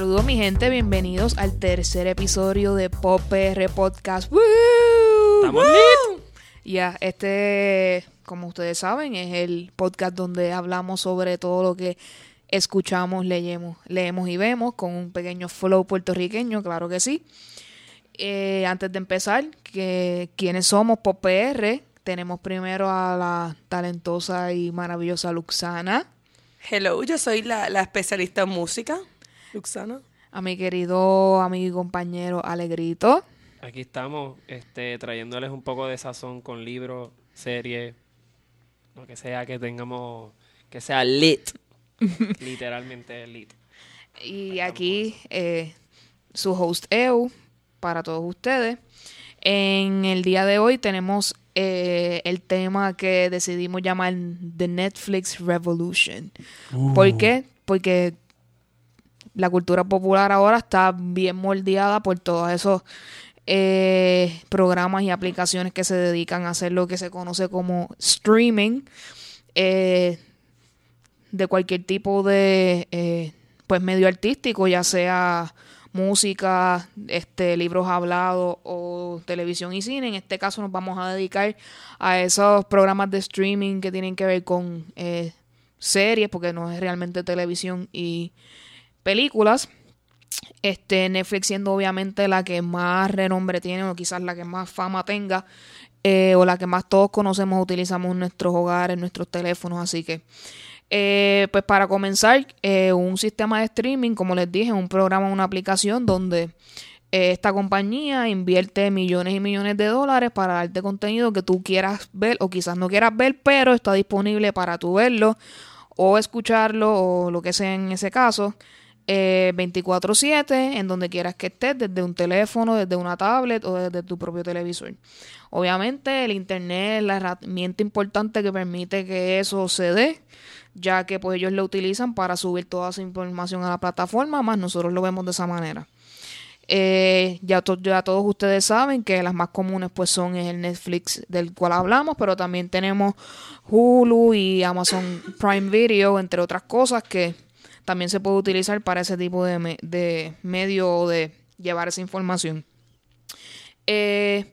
Saludos mi gente, bienvenidos al tercer episodio de Pop PR Podcast. ¡Woo! Estamos ¡Woo! Ya, este, como ustedes saben, es el podcast donde hablamos sobre todo lo que escuchamos, leemos, leemos y vemos con un pequeño flow puertorriqueño, claro que sí. Eh, antes de empezar, que quiénes somos Pop PR, tenemos primero a la talentosa y maravillosa Luxana, Hello, yo soy la, la especialista en música, Luxana. a mi querido amigo y compañero Alegrito. Aquí estamos este, trayéndoles un poco de sazón con libros, series, lo que sea que tengamos, que sea lit. Literalmente lit. Y aquí eh, su host EU para todos ustedes. En el día de hoy tenemos eh, el tema que decidimos llamar The Netflix Revolution. ¿Por qué? Porque la cultura popular ahora está bien moldeada por todos esos eh, programas y aplicaciones que se dedican a hacer lo que se conoce como streaming eh, de cualquier tipo de eh, pues medio artístico, ya sea música, este, libros hablados o televisión y cine. En este caso nos vamos a dedicar a esos programas de streaming que tienen que ver con series, porque no es realmente televisión y películas. Este, Netflix siendo obviamente la que más renombre tiene o quizás la que más fama tenga eh, o la que más todos conocemos, utilizamos en nuestros hogares, en nuestros teléfonos, así que eh, pues para comenzar, eh, un sistema de streaming, como les dije, un programa, una aplicación donde esta compañía invierte millones y millones de dólares para darte contenido que tú quieras ver o quizás no quieras ver, pero está disponible para tú verlo o escucharlo o lo que sea en ese caso. Eh, 24/7 en donde quieras que estés, desde un teléfono, desde una tablet o desde tu propio televisor. Obviamente el internet es la herramienta importante que permite que eso se dé, ya que pues ellos lo utilizan para subir toda esa información a la plataforma, más nosotros lo vemos de esa manera. Eh, ya, ya todos ustedes saben que las más comunes pues son el Netflix del cual hablamos, pero también tenemos Hulu y Amazon Prime Video, entre otras cosas que también se puede utilizar para ese tipo de, de medio de llevar esa información. Eh,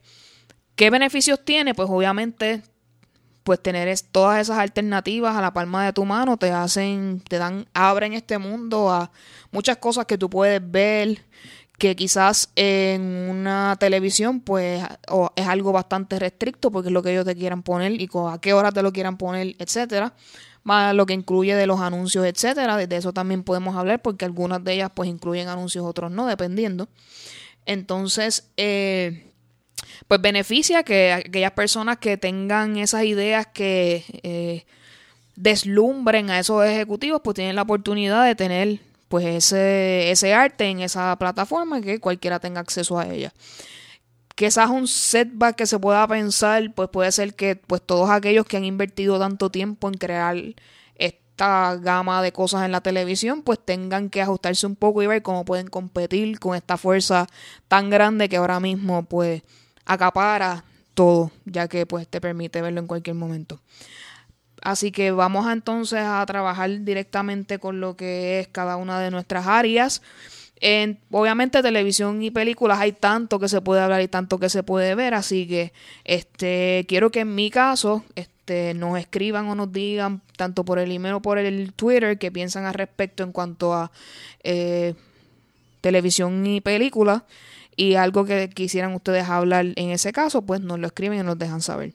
¿Qué beneficios tiene? Pues obviamente pues tener todas esas alternativas a la palma de tu mano te hacen, te dan, abren este mundo a muchas cosas que tú puedes ver, que quizás en una televisión pues o es algo bastante restricto porque es lo que ellos te quieran poner y a qué hora te lo quieran poner, etcétera. Lo que incluye de los anuncios, etcétera. De eso también podemos hablar porque algunas de ellas pues incluyen anuncios, otros no, dependiendo. Entonces, eh, pues beneficia que aquellas personas que tengan esas ideas que eh, deslumbren a esos ejecutivos, pues tienen la oportunidad de tener pues ese, ese arte en esa plataforma que cualquiera tenga acceso a ella. Quizás un setback que se pueda pensar, pues puede ser que pues todos aquellos que han invertido tanto tiempo en crear esta gama de cosas en la televisión, pues tengan que ajustarse un poco y ver cómo pueden competir con esta fuerza tan grande que ahora mismo pues acapara todo, ya que pues te permite verlo en cualquier momento. Así que vamos entonces a trabajar directamente con lo que es cada una de nuestras áreas. En, obviamente televisión y películas hay tanto que se puede hablar y tanto que se puede ver, así que este quiero que en mi caso este nos escriban o nos digan tanto por el email o por el Twitter qué piensan al respecto en cuanto a eh, televisión y películas y algo que quisieran ustedes hablar en ese caso, pues nos lo escriben y nos dejan saber.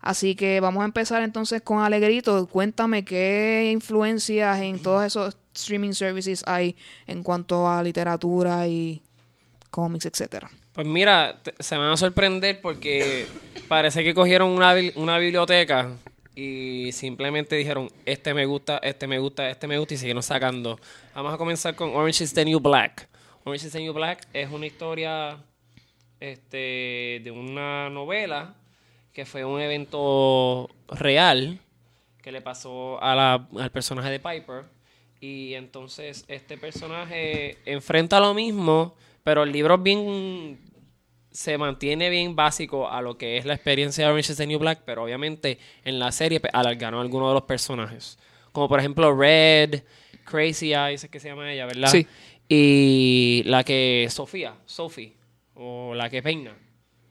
Así que vamos a empezar entonces con Alegrito. Cuéntame qué influencias en todos esos streaming services hay en cuanto a literatura y cómics, etcétera. Pues mira, se van a sorprender porque parece que cogieron una biblioteca y simplemente dijeron, este me gusta, este me gusta, este me gusta y siguieron sacando. Vamos a comenzar con Orange is the New Black. Orange is the New Black es una historia este, de una novela que fue un evento real que le pasó a la- al personaje de Piper. Y entonces este personaje enfrenta lo mismo, pero el libro es bien se mantiene bien básico a lo que es la experiencia de Orange is the New Black, pero obviamente en la serie pues, alargaron algunos de los personajes. Como por ejemplo Red, Crazy Eyes, es que se llama ella, ¿verdad? Sí. Y la que Sofía, Sophie, o la que peina.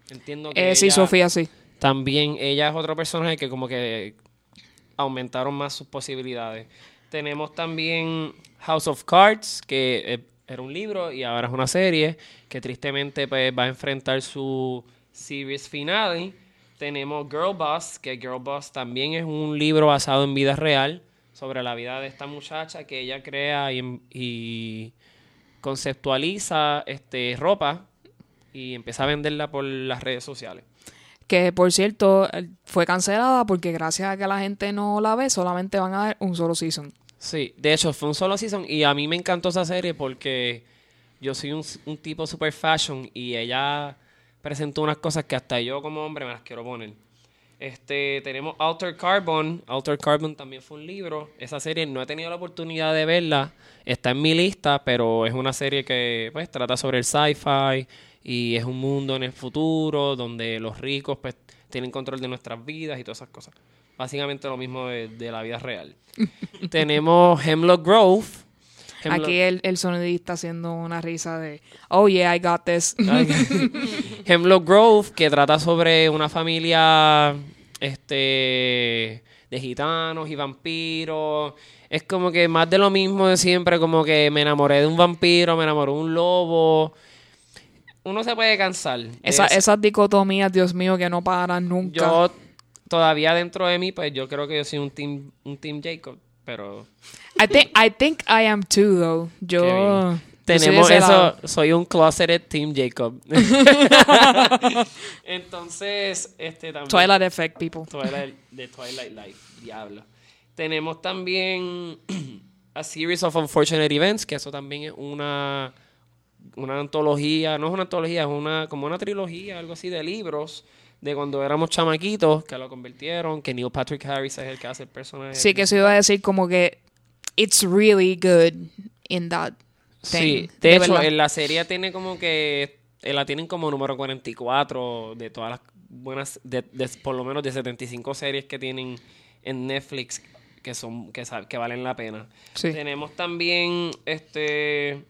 Entiendo que Eh, sí, ella- Sofía, sí. También ella es otro personaje que como que aumentaron más sus posibilidades. Tenemos también House of Cards, que eh, era un libro y ahora es una serie, que tristemente pues, va a enfrentar su series finale. Tenemos Girl Boss, que Girl Boss también es un libro basado en vida real sobre la vida de esta muchacha que ella crea y, y conceptualiza este, ropa y empieza a venderla por las redes sociales. Que por cierto, eh, fue cancelada porque gracias a que la gente no la ve, solamente van a dar un solo season. Sí, de hecho fue un solo season y a mí me encantó esa serie porque yo soy un, tipo super fashion y ella presentó unas cosas que hasta yo como hombre me las quiero poner. Este, tenemos Alter Carbon. Alter Carbon también fue un libro. Esa serie no he tenido la oportunidad de verla. Está en mi lista, pero es una serie que pues trata sobre el sci-fi y es un mundo en el futuro donde los ricos pues tienen control de nuestras vidas y todas esas cosas. Básicamente lo mismo de, de la vida real. Tenemos Hemlock Grove. Hemlock- Aquí el, el sonidista haciendo una risa de, oh yeah, I got this. Hemlock Grove, que trata sobre una familia este de gitanos y vampiros. Es como que más de lo mismo de siempre, como que me enamoré de un vampiro, me enamoré de un lobo. Uno se puede cansar. Esa- esas dicotomías, Dios mío, que no paran nunca. Yo todavía dentro de mí, pues yo creo que yo soy un team, un team Jacob, pero I think, I think I am too, though. Yo. Tenemos eso, lado. soy un closeted Team Jacob. Entonces, este también. Twilight Effect, people. Twilight, de Twilight Life, diablo. Tenemos también A Series of Unfortunate Events, que eso también es una, una antología, no es una antología, es una como una trilogía, algo así de libros de cuando éramos chamaquitos, que lo convirtieron, que Neil Patrick Harris es el que hace el personaje. Sí, que se iba a decir como que it's really good in that thing. Sí, de, hecho, verdad. en la serie tiene como que. eh, la tienen como número 44 de todas las buenas. De, de- por lo menos de 75 series que tienen en Netflix que son que, que valen la pena. Sí. Tenemos también este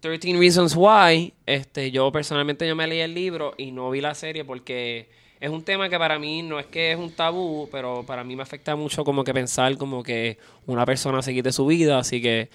13 Reasons Why. Este, yo personalmente yo me leí el libro y no vi la serie porque es un tema que para mí no es que es un tabú, pero para mí me afecta mucho como que pensar como que una persona se quite su vida, así que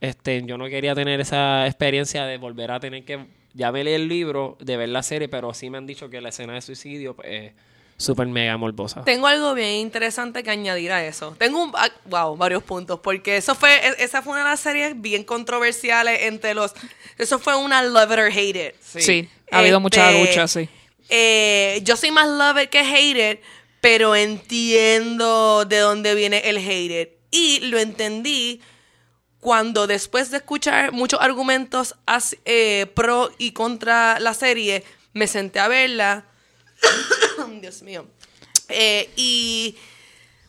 este yo no quería tener esa experiencia de volver a tener que ya me leí el libro, de ver la serie, pero sí me han dicho que la escena de suicidio es súper mega morbosa. Tengo algo bien interesante que añadir a eso. Tengo un, ah, wow, varios puntos, porque eso fue, e- esa fue una de las series bien controversiales entre los, eso fue una love it or hate it. Sí, ha habido mucha Este, lucha, sí. Eh, yo soy más love it que hate it, pero entiendo de dónde viene el hate it. Y lo entendí cuando después de escuchar muchos argumentos as- eh, pro y contra la serie, me senté a verla. Dios mío. Eh, y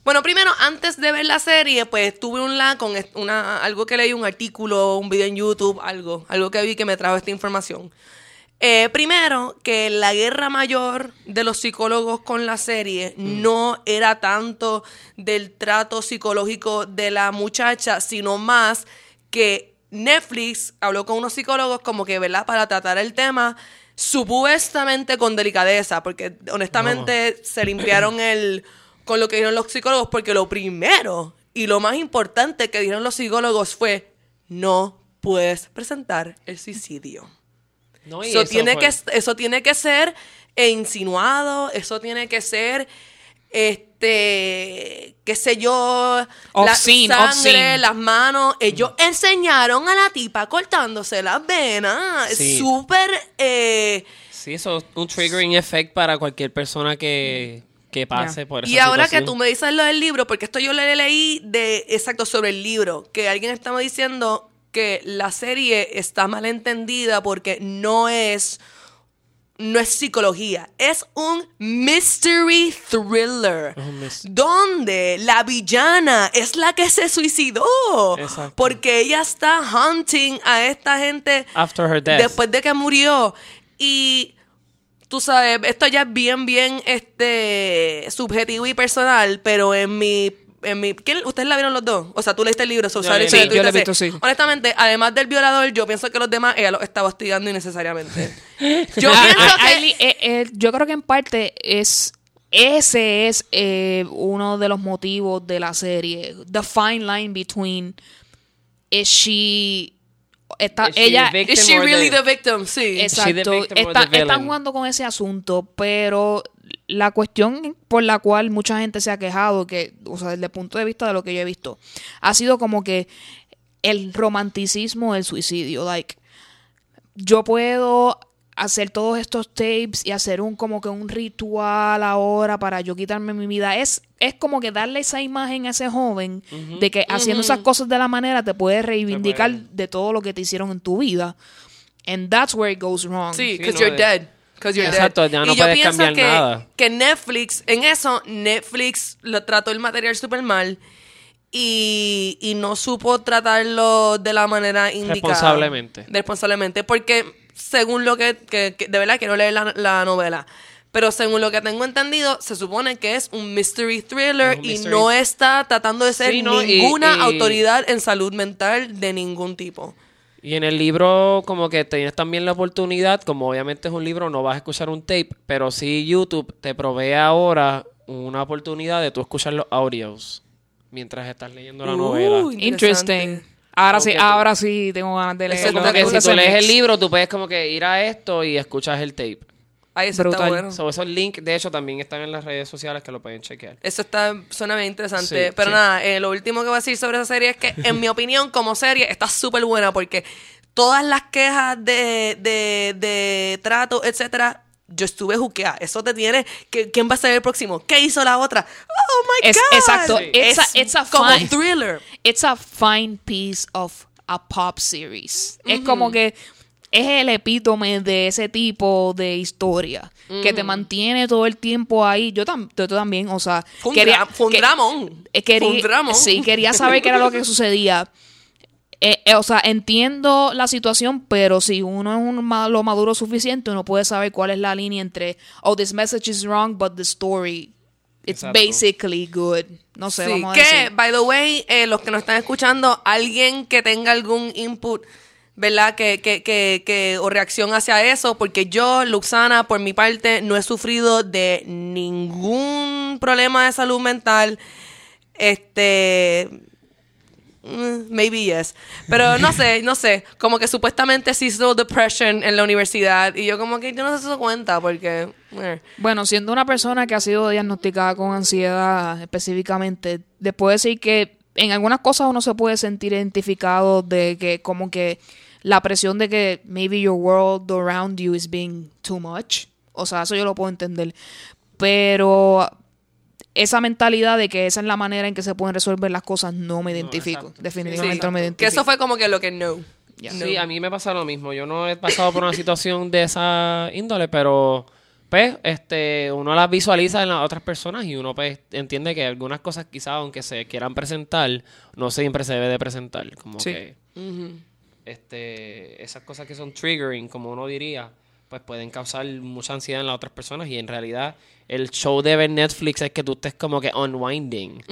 bueno, primero, antes de ver la serie, pues tuve un la con una, algo que leí, un artículo, un video en YouTube, algo, algo que vi que me trajo esta información. Eh, primero, que la guerra mayor de los psicólogos con la serie no era tanto del trato psicológico de la muchacha, sino más que Netflix habló con unos psicólogos como que, ¿verdad? Para tratar el tema supuestamente con delicadeza, porque honestamente se limpiaron el con lo que dijeron los psicólogos, porque lo primero y lo más importante que dijeron los psicólogos fue no puedes presentar el suicidio. No, y Eso, eso tiene fue- que, eso tiene que ser insinuado, eso tiene que ser, este, qué sé yo, Obscene, la sangre, obscene. las manos. Ellos enseñaron a la tipa cortándose las venas. Sí. Súper, eh, Sí, eso es un triggering effect para cualquier persona que, que pase por esa Y ahora que tú me dices lo del libro, porque esto yo le leí de exacto sobre el libro, que alguien estaba diciendo que la serie está mal entendida porque no es no es psicología, es un mystery thriller. Donde la villana es la que se suicidó. Exacto. Porque ella está hunting a esta gente After her death. después de que murió. Y tú sabes, esto ya es bien, bien este subjetivo y personal, pero en mi, en mi ¿quién- ¿Ustedes la vieron los dos? O sea, tú leíste el libro, so, so, Sí, yo lo he visto, sí. Honestamente, además del violador, yo pienso que los demás ella los está hostigando innecesariamente. Yo Ah, pienso ah, que... Eh, eh, yo creo que en parte es ese es eh, uno de los motivos de la serie. The fine line between is she está Is she ella victim Is she really the- the victim? Sí. exacto She está- están jugando con ese asunto, pero la cuestión por la cual mucha gente se ha quejado que, o sea, desde el punto de vista de lo que yo he visto, ha sido como que el romanticismo del suicidio, like yo puedo hacer todos estos tapes y hacer un como que un ritual ahora para yo quitarme mi vida. Es, es como que darle esa imagen a ese joven de que haciendo esas cosas de la manera te puedes reivindicar puede. de todo lo que te hicieron en tu vida. And that's where it goes wrong. Sí, Sí, because no, you're de- dead. 'Cause you're Exacto, dead. ya no y yo puedes pienso cambiar que, nada. que Netflix, en eso, Netflix lo trató el material súper mal y, y no supo tratarlo de la manera indicada. Responsablemente. Responsablemente. Porque según lo que, que- que- de verdad quiero leer la, la novela. Pero según lo que tengo entendido, se supone que es un mystery thriller un y mystery- no está tratando de ser Sí, no, y- ninguna y- autoridad en salud mental de ningún tipo. Y en el libro, como que tienes también la oportunidad, como obviamente es un libro, no vas a escuchar un tape, pero sí YouTube te provee ahora una oportunidad de tú escuchar los audios mientras estás leyendo la Uh, novela. Interesting. Ahora sí, ahora sí tengo ganas de está Como que si tú lees mix. el libro, tú puedes como que ir a esto y escuchas el tape. Ahí eso Brutal. está bueno. So, esos links, de hecho, también están en las redes sociales que lo pueden chequear. Eso está, suena bien interesante. Sí, Pero sí. nada, eh, lo último que voy a decir sobre esa serie es que, en mi opinión, como serie, está súper buena porque todas las quejas de, de, de trato, etcétera, yo estuve juqueada. Eso te tiene. que ¿Quién va a ser el próximo? ¿Qué hizo la otra? ¡Oh my Es- God! exacto. Sí. It's a- es it's a como fine- thriller. It's a fine piece of a pop series. Es como que es el epítome de ese tipo de historia que te mantiene todo el tiempo ahí. Yo, tam- yo también, o sea, Fue un, quería- un que- eh, quería- Fue un dramón. Sí, quería saber qué era lo que sucedía. Eh, eh, o sea, entiendo la situación, pero si uno es un ma- lo maduro suficiente, uno puede saber cuál es la línea entre, oh, this message is wrong, but the story, it's Exacto. basically good. No sé, Sí, vamos a que, decir. by the way, eh, los que nos están escuchando, alguien que tenga algún input, ¿verdad? Que, que, que, que, o reacción hacia eso, porque yo, Luxana, por mi parte, no he sufrido de ningún problema de salud mental. Este. Mm, Maybe yes. Pero no sé, no sé. Como que supuestamente hizo depression en la universidad. Y yo, como que yo no si eso cuenta, porque. eh. Bueno, siendo una persona que ha sido diagnosticada con ansiedad específicamente, les puedo decir que en algunas cosas uno se puede sentir identificado de que como que la presión de que maybe your world around you is being too much. O sea, eso yo lo puedo entender. Pero esa mentalidad de que esa es la manera en que se pueden resolver las cosas no me identifico. Definitivamente Sí, no me identifico. que eso fue como que lo que no. Sí, a mí me pasa lo mismo. Yo no he pasado por una situación de esa índole, pero pues este uno las visualiza en las otras personas y uno pues entiende que algunas cosas quizás aunque se quieran presentar, no siempre se debe de presentar, como Sí. que este esas cosas que son triggering, como uno diría, pues pueden causar mucha ansiedad en las otras personas y en realidad el show de ver Netflix es que tú estés como que unwinding.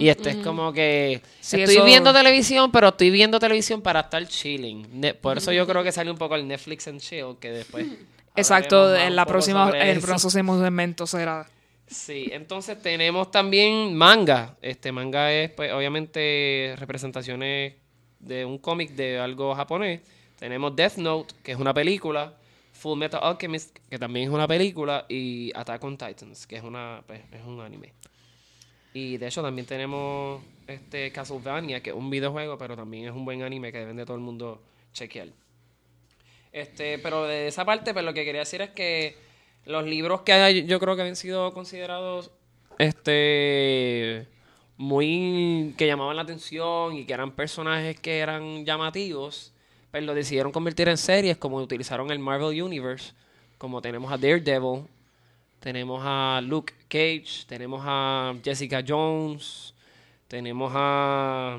y estés como que Sí, estoy eso- viendo televisión, pero estoy viendo televisión para estar chilling. Ne- por eso yo creo que sale un poco el Netflix and chill, que después Exacto, en la próxima, el próximo segmento será. Sí, entonces tenemos también manga. Este manga es, pues, obviamente, representaciones de un cómic de algo japonés. Tenemos Death Note, que es una película. Full Metal Alchemist, que también es una película. Y Attack on Titans, que es, una, pues, es un anime. Y de hecho también tenemos este Castlevania, que es un videojuego, pero también es un buen anime que deben de todo el mundo chequear. Este, pero de esa parte, pues lo que quería decir es que los libros que hay, yo creo que han sido considerados este muy que llamaban la atención y que eran personajes que eran llamativos, pues lo decidieron convertir en series, como utilizaron el Marvel Universe, como tenemos a Daredevil, tenemos a Luke Cage, tenemos a Jessica Jones, tenemos a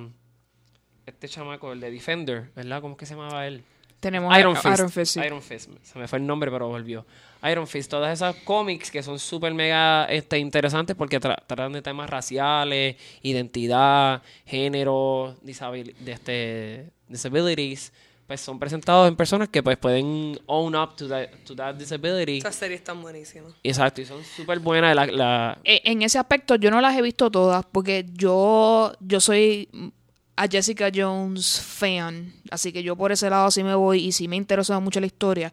este chamaco, el de Defender, ¿verdad? ¿Cómo es que se llamaba él? Tenemos Iron a- Fist. Iron Fist, sí. Iron Fist. Se me fue el nombre, pero volvió. Iron Fist. Todas esas cómics que son súper mega este, interesantes porque tra- tratan de temas raciales, identidad, género, disabil- de este, disabilities. Pues son presentados en personas que pues pueden own up to that, to that disability. Esas series están buenísimas. Exacto, y son súper buenas. La, la- Eh, En ese aspecto yo no las he visto todas porque yo, yo soy a Jessica Jones fan, así que yo por ese lado sí me voy y sí me interesa mucho la historia.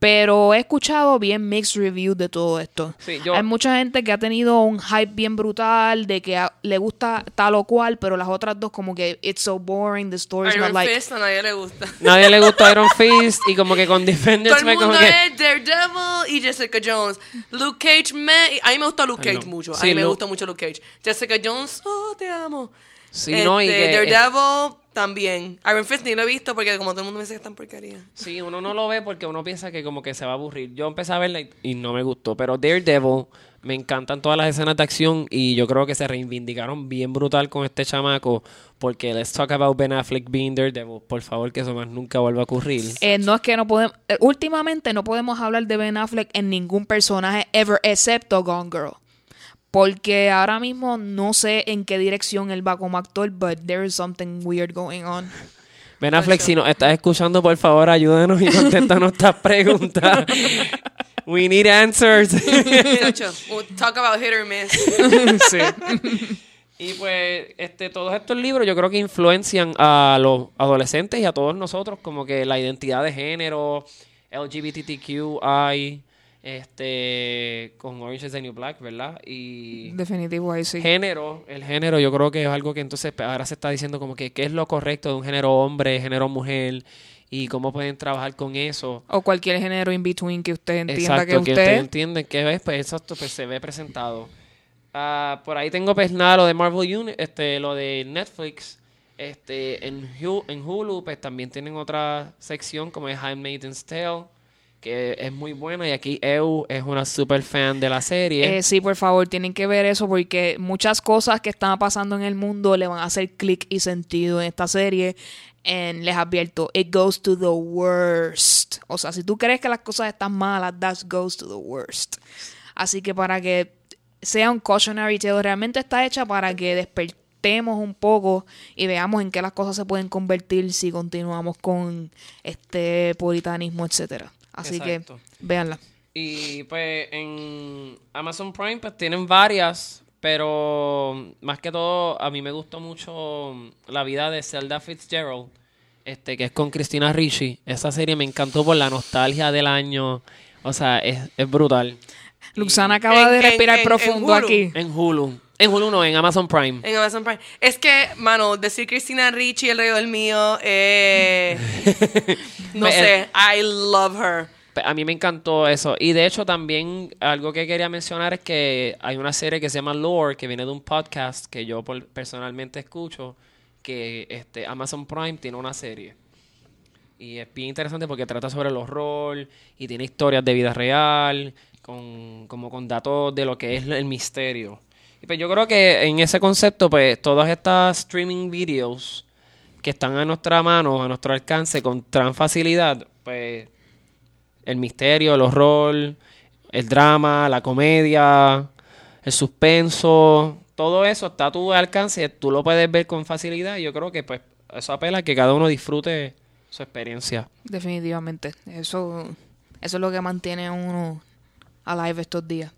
Pero he escuchado bien mixed reviews de todo esto. Sí, yo- Hay mucha gente que ha tenido un hype bien brutal de que a- le gusta tal o cual, pero las otras dos como que it's so boring, the story's Iron not like... Fist a nadie le gusta. nadie le gusta Iron Fist y como que con Defenders Todo me el como mundo que... es Daredevil y Jessica Jones. Luke Cage me... A mí me gusta Luke Ay, Cage no. mucho. A mí me Luke- gusta mucho Luke Cage. Jessica Jones, oh, te amo. Sí, no, y Este, que- Daredevil también. Iron Fist ni lo he visto porque como todo el mundo me dice que es tan porquería. Sí, uno no lo ve porque uno piensa que como que se va a aburrir. Yo empecé a verla y, y no me gustó, pero Daredevil me encantan todas las escenas de acción y yo creo que se reivindicaron bien brutal con este chamaco porque let's talk about Ben Affleck being Daredevil. Por favor, que eso más nunca vuelva a ocurrir. Eh, no es que no podemos... eh, últimamente no podemos hablar de Ben Affleck en ningún personaje ever, excepto Gone Girl. Porque ahora mismo no sé en qué dirección él va como actor, but there is something weird going on. Ben Affleck, si nos estás escuchando, por favor, ayúdanos y contéstanos estas preguntas. We need answers. We'll talk about hit or miss. Y pues, este, todos estos libros yo creo que influencian a los adolescentes y a todos nosotros, como que la identidad de género, LGBTQI, este, con Orange is the New Black, ¿verdad? Y Definitivo ahí sí. género, el género yo creo que es algo que entonces pues, ahora se está diciendo como que qué es lo correcto de un género hombre, género mujer, y cómo pueden trabajar con eso. O cualquier género in between que usted entienda Exacto, que que usted... ustedes entienden que ves, pues exacto, pues se ve presentado. Ah, por ahí tengo pues nada lo de Marvel Uni este, lo de Netflix. Este, en, Hu- en Hulu, pues también tienen otra sección como es Handmaid's Tale, que es muy buena. Y aquí Eu es una super fan de la serie. Eh, sí, por favor, tienen que ver eso porque muchas cosas que están pasando en el mundo le van a hacer clic y sentido en esta serie. En, les advierto, it goes to the worst. O sea, si tú crees que las cosas están malas, that goes to the worst. Así que para que sea un cautionary tale, realmente está hecha para que despertemos un poco y veamos en qué las cosas se pueden convertir si continuamos con este puritanismo, etcétera. Así Exacto. que véanla. Y pues en Amazon Prime pues tienen varias, pero más que todo a mí me gustó mucho la vida de Zelda Fitzgerald, este que es con Christina Ricci. Esa serie me encantó por la nostalgia del año, o sea, es, es brutal. Luxana acaba En- de respirar en- en profundo Hulu. aquí. En Hulu. En Hulu no, en Amazon Prime. En Amazon Prime. Es que, mano, decir Cristina Ricci, el rey del mío, eh, no Pues, sé, I love her. Pe- A mí me encantó eso. Y de hecho también algo que quería mencionar es que hay una serie que se llama Lore, que viene de un podcast que yo personalmente escucho, que este Amazon Prime tiene una serie. Y es bien interesante porque trata sobre el horror y tiene historias de vida real, con, como con datos de lo que es el misterio. Y pues yo creo que en ese concepto, pues todas estas streaming videos que están a nuestra mano, a nuestro alcance, con gran facilidad, pues el misterio, el horror, el drama, la comedia, el suspenso, todo eso está a tu alcance, tú lo puedes ver con facilidad y yo creo que pues eso apela a que cada uno disfrute su experiencia. Definitivamente. Eso, eso es lo que mantiene a uno alive estos días.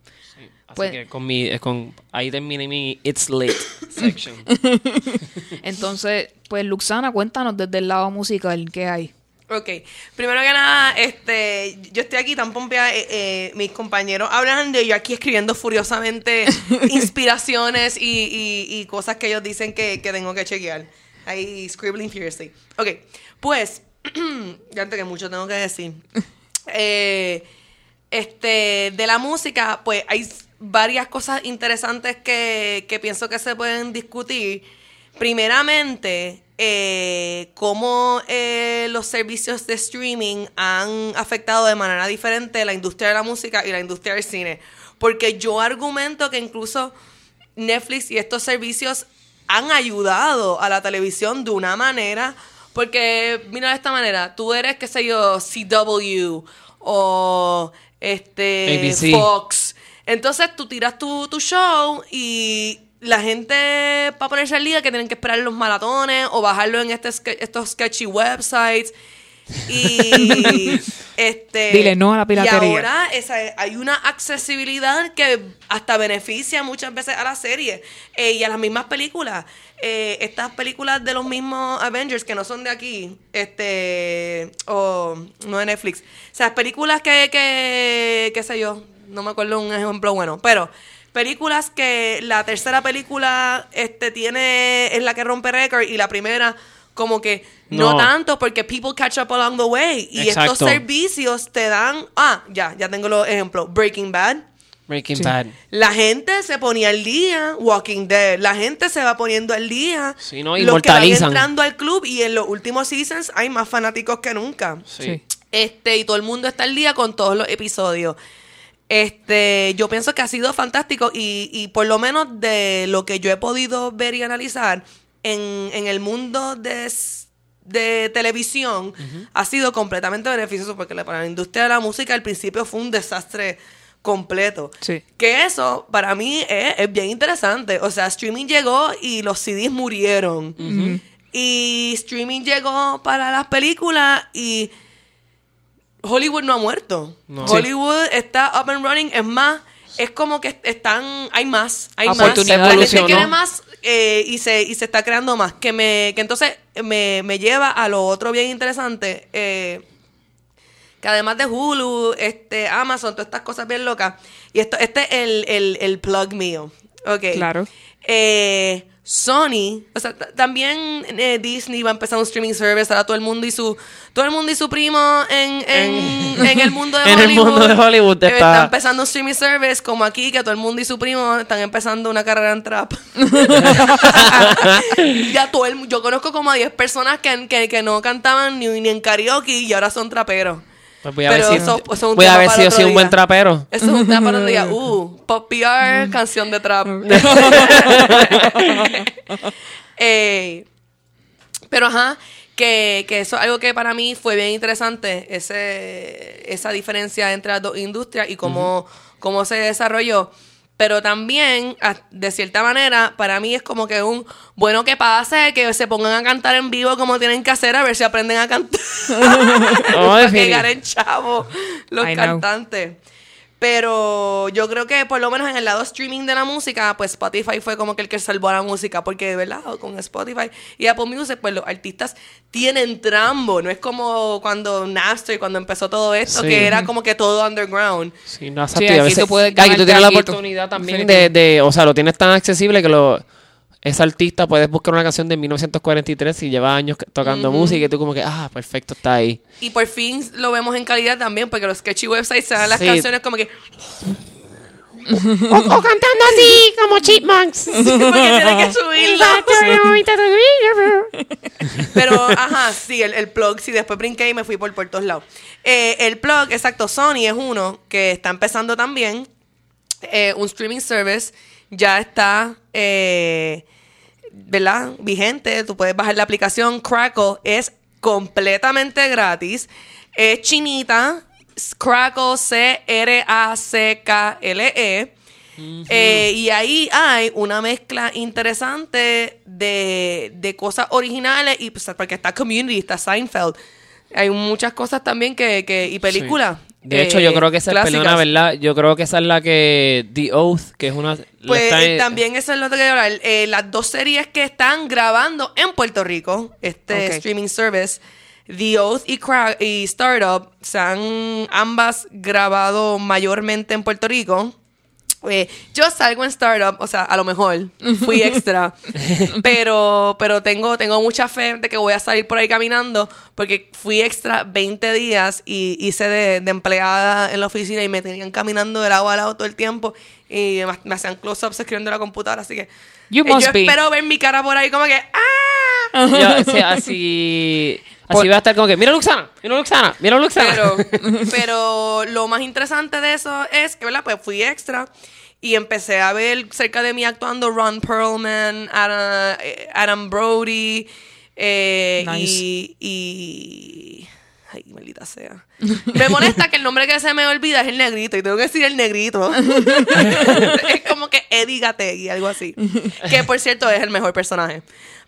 Así Pues- que con mi, eh, con, ahí terminé mi It's Lit section. Entonces, pues Luxana, cuéntanos desde el lado musical qué hay. Ok, primero que nada, este, yo estoy aquí tan pompeada, eh, eh, mis compañeros hablan de yo aquí escribiendo furiosamente inspiraciones y, y- y cosas que ellos dicen que, que tengo que chequear. Ahí scribbling furiously. Ok, pues, ya antes que mucho tengo que decir. Eh, este, de la música, pues hay varias cosas interesantes que, que pienso que se pueden discutir. Primeramente, eh, cómo eh, los servicios de streaming han afectado de manera diferente la industria de la música y la industria del cine. Porque yo argumento que incluso Netflix y estos servicios han ayudado a la televisión de una manera Porque, mira de esta manera, tú eres, qué sé yo, CW o este ABC. Fox. Entonces tú tiras tu, tu show y la gente para ponerse al día que tienen que esperar los maratones o bajarlo en este, estos sketchy websites. Y este Dile no a la piratería. Y ahora esa- hay una accesibilidad que hasta beneficia muchas veces a la serie eh, y a las mismas películas. Eh, estas películas de los mismos Avengers que no son de aquí, este, o no de Netflix. O sea, películas que, que, qué sé yo, no me acuerdo un ejemplo bueno, pero películas que la tercera película este tiene es la que rompe récord y la primera como que no, No. tanto porque people catch up along the way y estos Exacto. servicios te dan ah ya ya tengo los ejemplos Breaking Bad Breaking Sí. Bad. la gente se ponía al día Walking Dead la gente se va poniendo al día Sí, ¿no? los que van entrando al club y en los últimos seasons hay más fanáticos que nunca Sí. Sí. este, y todo el mundo está al día con todos los episodios. Este, yo pienso que ha sido fantástico y, y por lo menos de lo que yo he podido ver y analizar en, en el mundo de, de televisión ha sido completamente beneficioso porque para la industria de la música al principio fue un desastre completo. Sí. Que eso para mí es, es bien interesante. O sea, streaming llegó y los CDs murieron. Y streaming llegó para las películas y Hollywood no ha muerto. No. Hollywood está up and running. Es más, es como que están, hay más, hay más. La gente quiere más eh, y, se, y se está creando más. Que me, que entonces me, me lleva a lo otro bien interesante. eh, que además de Hulu, este, Amazon, todas estas cosas bien locas. Y esto, este es el, el, el plug mío. Ok. Claro. Eh, Sony, o sea, también eh, Disney va a empezar un streaming service, ahora todo el mundo y su todo el mundo y su primo en, en, en el mundo de En el Hollywood. mundo de Hollywood eh, está- empezando un streaming service como aquí, que todo el mundo y su primo están empezando una carrera en trap. ya todo el, yo conozco como a 10 personas que, que, que no cantaban ni, ni en karaoke y ahora son traperos. Pues voy a ver Pero si, eso- eso es un voy a ver si yo soy un buen trapero. Eso es un tema para otro día. Uh, pop PR, canción de trap. Eh, pero ajá, que, que eso es algo que para mí fue bien interesante, ese, esa diferencia entre las dos industrias y cómo, cómo se desarrolló. Pero también, a- de cierta manera, para mí es como que un bueno que pase, que se pongan a cantar en vivo como tienen que hacer, a ver si aprenden a cantar. Oh, Para que ganen chavo los I know. Pero yo creo que por lo menos en el lado streaming de la música, pues Spotify fue como que el que salvó a la música, porque de verdad, con Spotify y Apple Music, pues los artistas tienen trambo, no es como cuando Napster, cuando empezó todo esto, Sí. que era como que todo underground. Sí, no, Sí, aquí a veces- tú puedes aquí tú tienes la oportunidad también de, de, o sea, lo tienes tan accesible que lo ese artista puedes buscar una canción de 1943 y lleva años tocando música y tú como que, ah, perfecto, está ahí. Y por fin lo vemos en calidad también, porque los sketchy websites se dan las Sí. canciones como que... O, cantando así, como chipmunks. porque tienen que subirla. Pero, ajá, sí, el, el plug, sí, después brinqué y me fui por, por todos lados. Eh, el plug, exacto, Sony es uno que está empezando también. eh, un streaming service ya está, eh, ¿verdad? Vigente. Tú puedes bajar la aplicación Crackle. Es completamente gratis. Es chinita. Crackle, C-R-A-C-K-L-E. Eh, y ahí hay una mezcla interesante de, de cosas originales y pues, porque está Community, está Seinfeld. Hay muchas cosas también que, que y películas. De hecho, eh, yo creo que esa es, perdona, ¿verdad? Yo creo que esa es la que, The Oath, que es una... Pues está eh, en- también eso es lo que quería hablar. Eh, las dos series que están grabando en Puerto Rico, este streaming service, The Oath y, Cra- y Startup, se han ambas grabado mayormente en Puerto Rico. Eh, yo salgo en Startup, o sea, a lo mejor fui extra, pero, pero tengo, tengo mucha fe de que voy a salir por ahí caminando porque fui extra 20 días y hice de, de empleada en la oficina y me tenían caminando de lado a lado todo el tiempo y me, me hacían close-ups escribiendo en la computadora, así que You eh, must yo be. espero ver mi cara por ahí como que ¡ah! Yo, o sea, así... Así va a estar como que, mira Luxana, mira Luxana, mira Luxana. Pero, pero lo más interesante de eso es que, ¿verdad? Pues fui extra y empecé a ver cerca de mí actuando Ron Perlman, Adam, eh, Adam Brody, Eh, Nice. y, y. Ay, maldita sea. Me molesta que el nombre que se me olvida es el negrito y tengo que decir el negrito. es como que Eddie Gategui, algo así. Que por cierto es el mejor personaje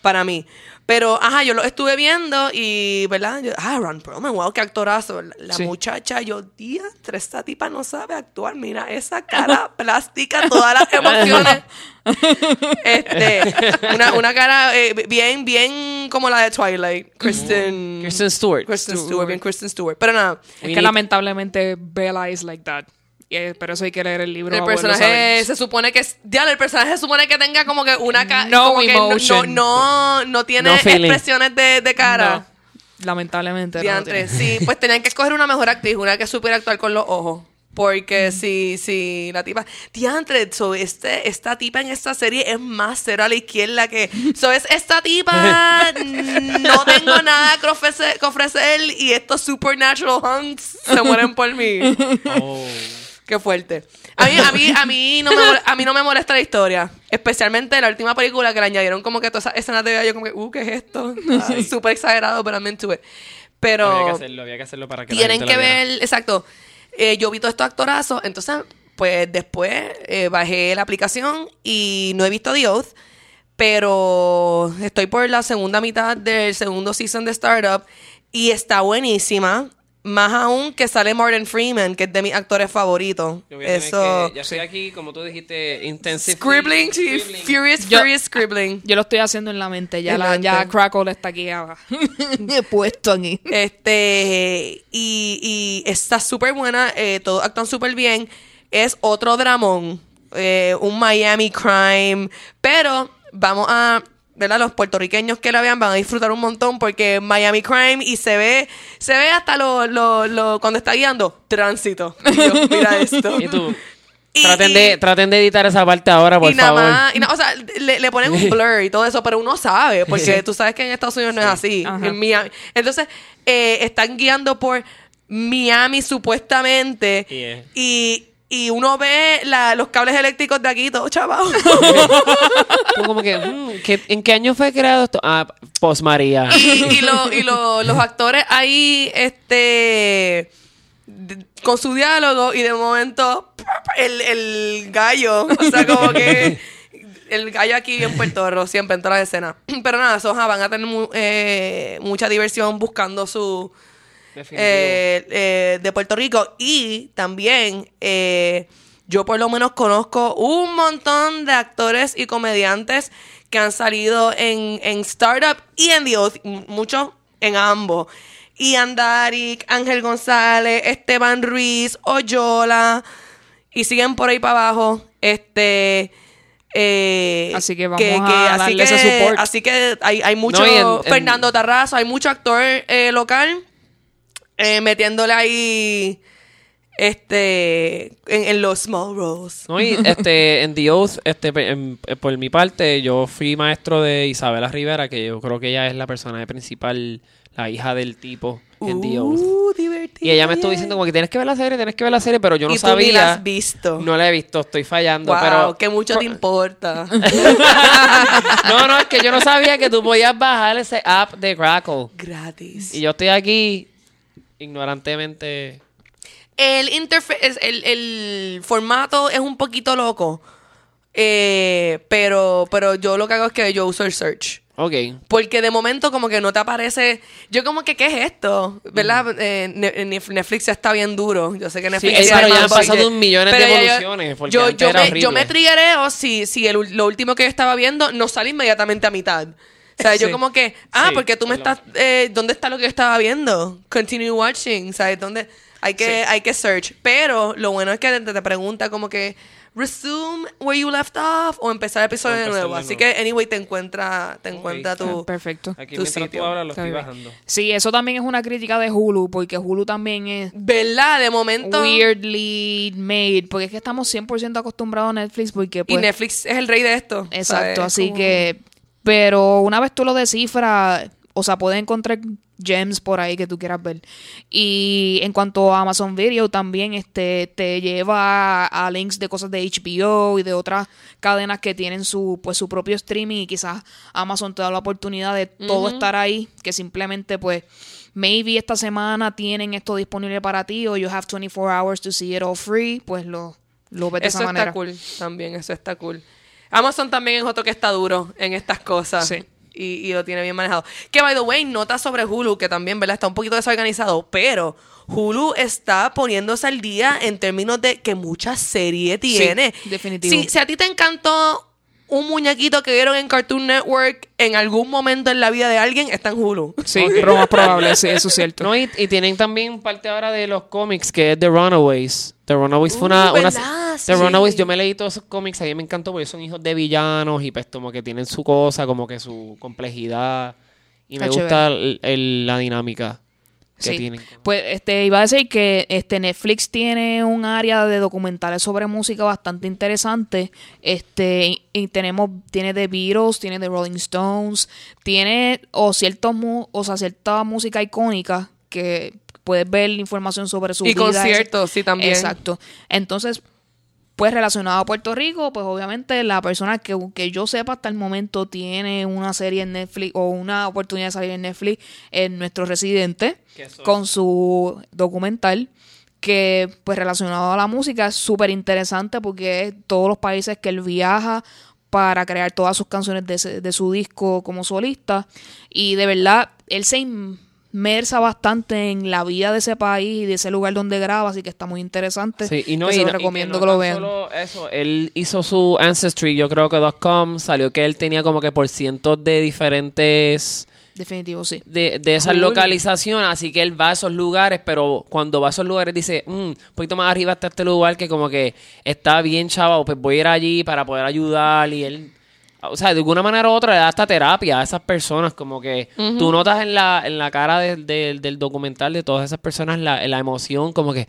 para mí. Pero, ajá, yo lo estuve viendo y, ¿verdad? Yo, ah, Ron Perlman, wow, qué actorazo. La, Sí. muchacha, yo, día, esta tipa no sabe actuar. Mira, esa cara plástica, todas las emociones. este, una, una cara eh, bien, bien como la de Twilight. Kristen. Kristen Stewart. Kristen Stewart, bien Kristen Stewart. Pero nada, Es que lamentablemente Bella is like that. Y, eh, pero eso hay que leer el libro. el personaje se supone que es. Diablo, el personaje se supone que tenga como que una cara. No como que no, no, no, no tiene No expresiones de, de cara. No, lamentablemente. no Diantre, tiene. sí, pues tenían que escoger una mejor actriz, una que supiera actuar con los ojos. Porque si, si la tipa. Diantre, so, este, esta tipa en esta serie es más cero a la izquierda que. So, es esta tipa. No tengo nada que ofrecer, que ofrecer y estos supernatural hunts se mueren por mí. Oh. Qué fuerte. A mí, a mí, a mí, no, me, mole- a mí no me molesta la historia. Especialmente la última película que le añadieron como que todas esas escenas de yo como que, uh, ¿qué es esto? Ah, Súper exagerado, pero I'm into it. Pero Había que hacerlo, había que hacerlo para que la tienen gente que ver, exacto. Eh, yo vi todos estos actorazos, entonces, pues después eh, bajé la aplicación y no he visto The Oath, pero estoy por la segunda mitad del segundo season de Startup y está buenísima. Más aún que sale Morgan Freeman, que es de mis actores favoritos. Yo voy a tener Eso. que- ya estoy aquí, como tú dijiste, intensive. Scribbling, sí, Furious, Yo- Furious Scribbling. Yo lo estoy haciendo en la mente. Ya, En la la, ya. Crackle está aquí abajo. He puesto aquí. Este, y, y está súper buena, eh, todos actúan súper bien. Es otro dramón, eh, un Miami crime, pero vamos a, ¿verdad? Los puertorriqueños que la vean van a disfrutar un montón porque Miami crime y se ve, se ve hasta lo, lo, lo- cuando está guiando, tránsito. Mira esto. Y tú, Y- traten, y- de, traten de editar esa parte ahora, por y nada favor. más, y na- o sea, le, le ponen un blur y todo eso, pero uno sabe, porque tú sabes que en Estados Unidos no es así. Ajá. En Miami. Entonces, eh, están guiando por Miami supuestamente Yeah. y, y uno ve la- los cables eléctricos de aquí, todo chavado. Tú como que, mm, ¿qué- ¿en qué año fue creado esto? Ah, post María. y y, lo- y lo- los actores ahí, este, con su diálogo y de momento el, el gallo, o sea, como que el gallo aquí en Puerto Rico siempre en todas las escenas. Pero nada, esos van a tener mu- eh, mucha diversión buscando su. Eh, eh, de Puerto Rico y también eh, yo por lo menos conozco un montón de actores y comediantes que han salido en, en Startup y en The Oath, m- muchos en ambos. Ian Darik, Ángel González, Esteban Ruiz, Oyola, y siguen por ahí para abajo. Este. eh, Así que vamos a así darle ese que- support. Así que hay, hay mucho. No, y en- en- Fernando Tarrazo, hay mucho actor eh, local eh, metiéndole ahí. Este. En, en los small roles. No, y este, en The Oath, este, en- eh, por mi parte, yo fui maestro de Isabela Rivera, que yo creo que ella es la personaje principal, la hija del tipo en The Oath. Uh, divertido. Y ella me estuvo diciendo como que tienes que ver la serie, tienes que ver la serie, pero yo no y tú ni la sabía. has visto. No la he visto, estoy fallando, wow, pero... que mucho te importa. no, no, es que yo no sabía que tú podías bajar ese app de Crackle. Gratis. Y yo estoy aquí ignorantemente... El el, el formato es un poquito loco. Eh, pero, pero yo lo que hago es que yo uso el search. Ok. Porque de momento como que no te aparece... Yo como que, ¿qué es esto? ¿Verdad? Eh, Nef- Netflix ya está bien duro. Yo sé que Netflix... Sí, tiene pero ya han pasado un millón de yo- evoluciones, Yo, yo, era me, yo me triggereo si, si el lo último que yo estaba viendo no sale inmediatamente a mitad. O sea, yo como que... Ah, Sí, porque tú me estás... eh, ¿Dónde está lo que yo estaba viendo? Continue watching. ¿Sabes? ¿Dónde...? Hay que, hay que search. Pero lo bueno es que te, te pregunta como que resume where you left off o empezar el episodio de nuevo. de Así que anyway te encuentra, te encuentra tu, Ah, Perfecto. Aquí tu sitio. tú hablas lo estoy bajando. Sí, eso también es una crítica de Hulu, porque Hulu también es ¿Verdad? De momento. weirdly made, porque es que estamos 100% acostumbrados a Netflix, porque Y pues... Netflix es el rey de esto. Exacto, ¿sabes? así Como- que... Pero una vez tú lo descifras, o sea, puedes encontrar gems por ahí que tú quieras ver. Y en cuanto a Amazon Video, también este te lleva a, links de cosas de HBO y de otras cadenas que tienen su pues su propio streaming y quizás Amazon te da la oportunidad de todo estar ahí, que simplemente pues maybe esta semana tienen esto disponible para ti o you have 24 hours to see it all free, pues lo, lo ves de Eso esa manera. está cool también, eso está cool. Amazon también es otro que está duro en estas cosas. Sí. Y, y lo tiene bien manejado. Que, by the way, nota sobre Hulu, que también, ¿verdad? Está un poquito desorganizado, pero Hulu está poniéndose al día en términos de que mucha serie tiene. definitivo. Si, si a ti te encantó un muñequito que vieron en Cartoon Network en algún momento en la vida de alguien, está en Hulu. Sí, lo más probable, sí, eso es cierto. No, y, y tienen también parte ahora de los cómics, que es The Runaways. The Runaways fue Uh, una... una- ¿verdad? The Sí. Runaways, yo me leí todos esos cómics, a mí me encantó porque son hijos de villanos y pues como que tienen su cosa, como que su complejidad. Y me gusta el- el- la dinámica que Sí. tienen. Pues este iba a decir que este Netflix tiene un área de documentales sobre música bastante interesante. Este y, y tenemos tiene The Beatles, tiene The Rolling Stones, tiene o ciertos o sea, cierta música icónica que puedes ver información sobre su Y vida. conciertos, sí, también. Exacto. Entonces, pues relacionado a Puerto Rico, pues obviamente la persona que, que yo sepa hasta el momento tiene una serie en Netflix o una oportunidad de salir en Netflix es nuestro residente con su documental que pues relacionado a la música es súper interesante porque es todos los países que él viaja para crear todas sus canciones de, ese- de su disco como solista y de verdad él se inmersa bastante en la vida de ese país y de ese lugar donde graba así que está muy interesante. Sí, y no, que y se lo no- y recomiendo no que, lo vean. solo eso, él hizo su Ancestry, yo creo que .com, salió que él tenía como que por cientos de diferentes definitivo sí. de, de esas localizaciones, así que él va a esos lugares, pero cuando va a esos lugares dice, "Mm, un poquito más arriba está este lugar que como que está bien chavo, pues voy a ir allí para poder ayudar y él, o sea, de alguna manera u otra le da hasta terapia a esas personas, como que tú notas en la, en la cara del- del- del documental de todas esas personas la, la emoción, como que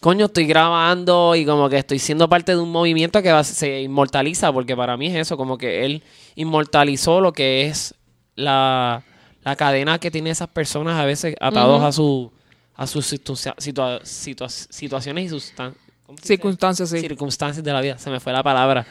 coño, estoy grabando y como que estoy siendo parte de un movimiento que va- se inmortaliza, porque para mí es eso, como que él inmortalizó lo que es la, la cadena que tienen esas personas a veces atados a su a sus situ- situa- situa- situaciones y sus circunstancias sí. Circunstancias de la vida. Se me fue la palabra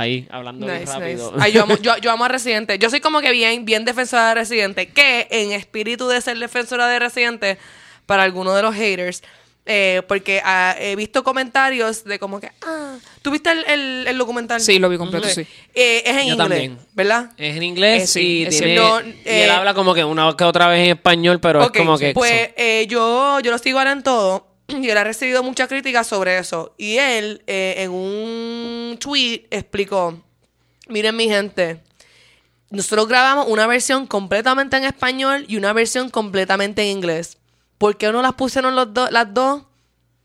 ahí hablando bien Nice, rápido. nice. Ay, yo, amo, yo, yo amo a Residente. Yo soy como que bien, bien defensora de Residente. Que en espíritu de ser defensora de Residente, para algunos de los haters, eh, porque ah, he visto comentarios de como que, ah, ¿tú viste el, el- el documental? Sí, lo vi completo, sí. Eh, es en Yo inglés, también. ¿verdad? Es en inglés Eh, sí, y, tiene-. No, y eh, él habla como que una que otra vez en español, pero es como que Pues eh, yo, yo lo sigo ahora en todo. Y él ha recibido muchas críticas sobre eso. Y él, eh, en un tweet, explicó: Miren, mi gente, nosotros grabamos una versión completamente en español y una versión completamente en inglés. ¿Por qué no las pusieron los las dos?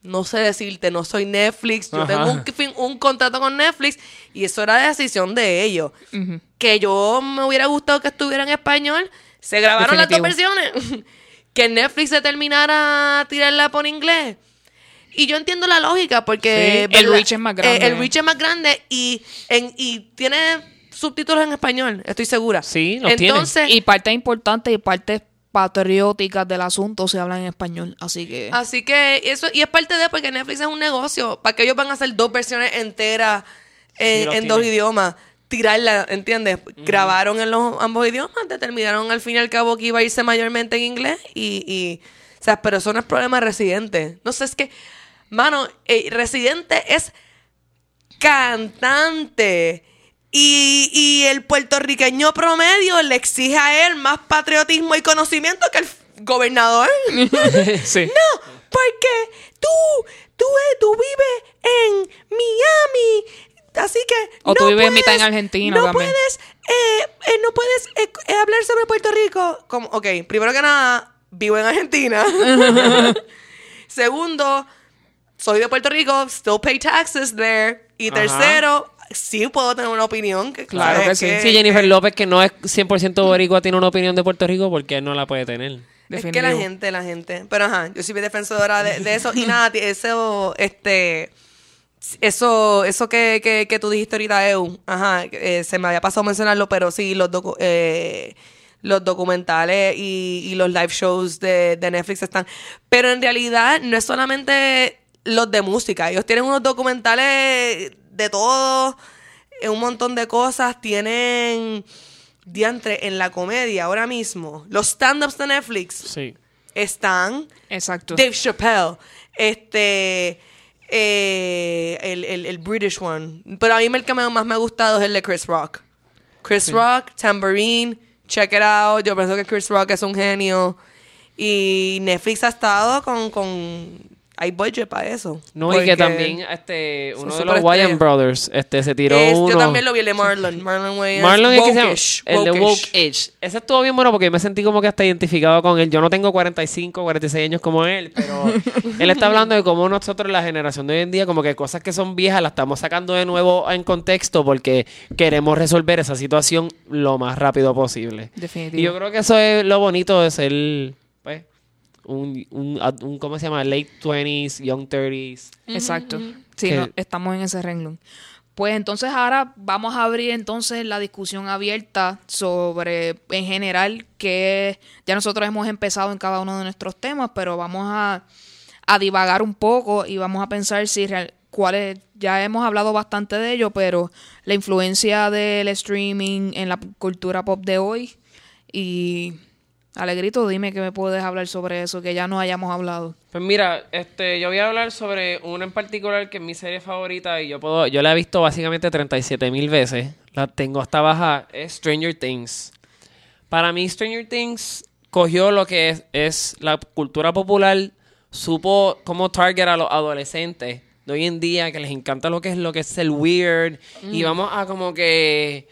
No sé decirte, no soy Netflix. Yo Ajá. tengo un, contrato con Netflix y eso era decisión de ellos. Que yo me hubiera gustado que estuviera en español. Se grabaron las dos versiones. que Netflix se terminara a tirarla por inglés. Y yo entiendo la lógica porque... Sí, el ¿verdad? reach es más grande. Eh, el reach es más grande y, en, y tiene subtítulos en español, estoy segura. Sí, los tiene. Entonces, y partes importantes y partes patrióticas del asunto se hablan en español así que Así que eso, y es parte de porque Netflix es un negocio. ¿Para que ellos van a hacer dos versiones enteras en, Sí, los en dos idiomas? Tirarla, ¿entiendes? Grabaron en los ambos idiomas, determinaron al fin y al cabo que iba a irse mayormente en inglés y, y o sea, pero eso no es problema de Residente. No sé, es que, mano, eh, Residente es cantante. Y, y el puertorriqueño promedio le exige a él más patriotismo y conocimiento que el gobernador. sí No, porque tú, tú, eh, tú vives en Miami. Así que. O tú no vives mitad puedes- en Argentina No también. puedes, eh, eh, no puedes eh, eh, hablar sobre Puerto Rico. Como, ok, primero que nada, vivo en Argentina. Segundo, soy de Puerto Rico, still pay taxes there. Y Ajá. tercero, sí puedo tener una opinión. Que, Claro que sí. Sí, Jennifer López, que no es 100% boricua, tiene una opinión de Puerto Rico porque él no la puede tener. Es que Definitivo. la gente, la gente. Pero ajá, yo soy defensora de, de eso. Y nada, eso, este. Eso, eso que, que, que tú dijiste ahorita, Eu, ajá, eh, se me había pasado mencionarlo, pero sí, los, docu- eh, los documentales y, y los live shows de, de Netflix están. Pero en realidad no es solamente los de música. Ellos tienen unos documentales de todo, eh, un montón de cosas. Tienen diantre en la comedia ahora mismo. Los stand-ups de Netflix Sí. están Exacto. Dave Chappelle, este, eh, el, el, el British one. Pero a mí el que me- más me ha gustado es el de Chris Rock. Chris Rock, Tambourine, check it out. Yo pienso que Chris Rock es un genio. Y Netflix ha estado con... con hay budget para eso. No, y que también este, uno de los. Wayans Brothers este, se tiró es- uno. Yo también lo vi, el de Marlon. Marlon Wayans. Marlon es que se llama- el de wokish. Woke-ish. Ese estuvo bien bueno porque me sentí como que hasta identificado con él. Yo no tengo 45, 46 años como él, pero él está hablando de cómo nosotros, la generación de hoy en día, como que cosas que son viejas las estamos sacando de nuevo en contexto porque queremos resolver esa situación lo más rápido posible. Definitivo. Y yo creo que eso es lo bonito de ser, pues, un, un, un- ¿cómo se llama? Late 20s, young 30s. Exacto. Sí, Que- no, estamos en ese renglón. Pues entonces ahora vamos a abrir entonces la discusión abierta sobre en general que ya nosotros hemos empezado en cada uno de nuestros temas, pero vamos a, a divagar un poco y vamos a pensar si real, cuál es, ya hemos hablado bastante de ello, pero la influencia del streaming en la cultura pop de hoy y Alegrito, dime que me puedes hablar sobre eso, que ya no hayamos hablado. Pues mira, este, yo voy a hablar sobre una en particular que es mi serie favorita y yo puedo, yo la he visto básicamente 37 mil veces. La tengo hasta baja. Es Stranger Things. Para mí, Stranger Things cogió lo que es, es la cultura popular, supo cómo target a los adolescentes de hoy en día que les encanta lo que es lo que es el weird y vamos a como que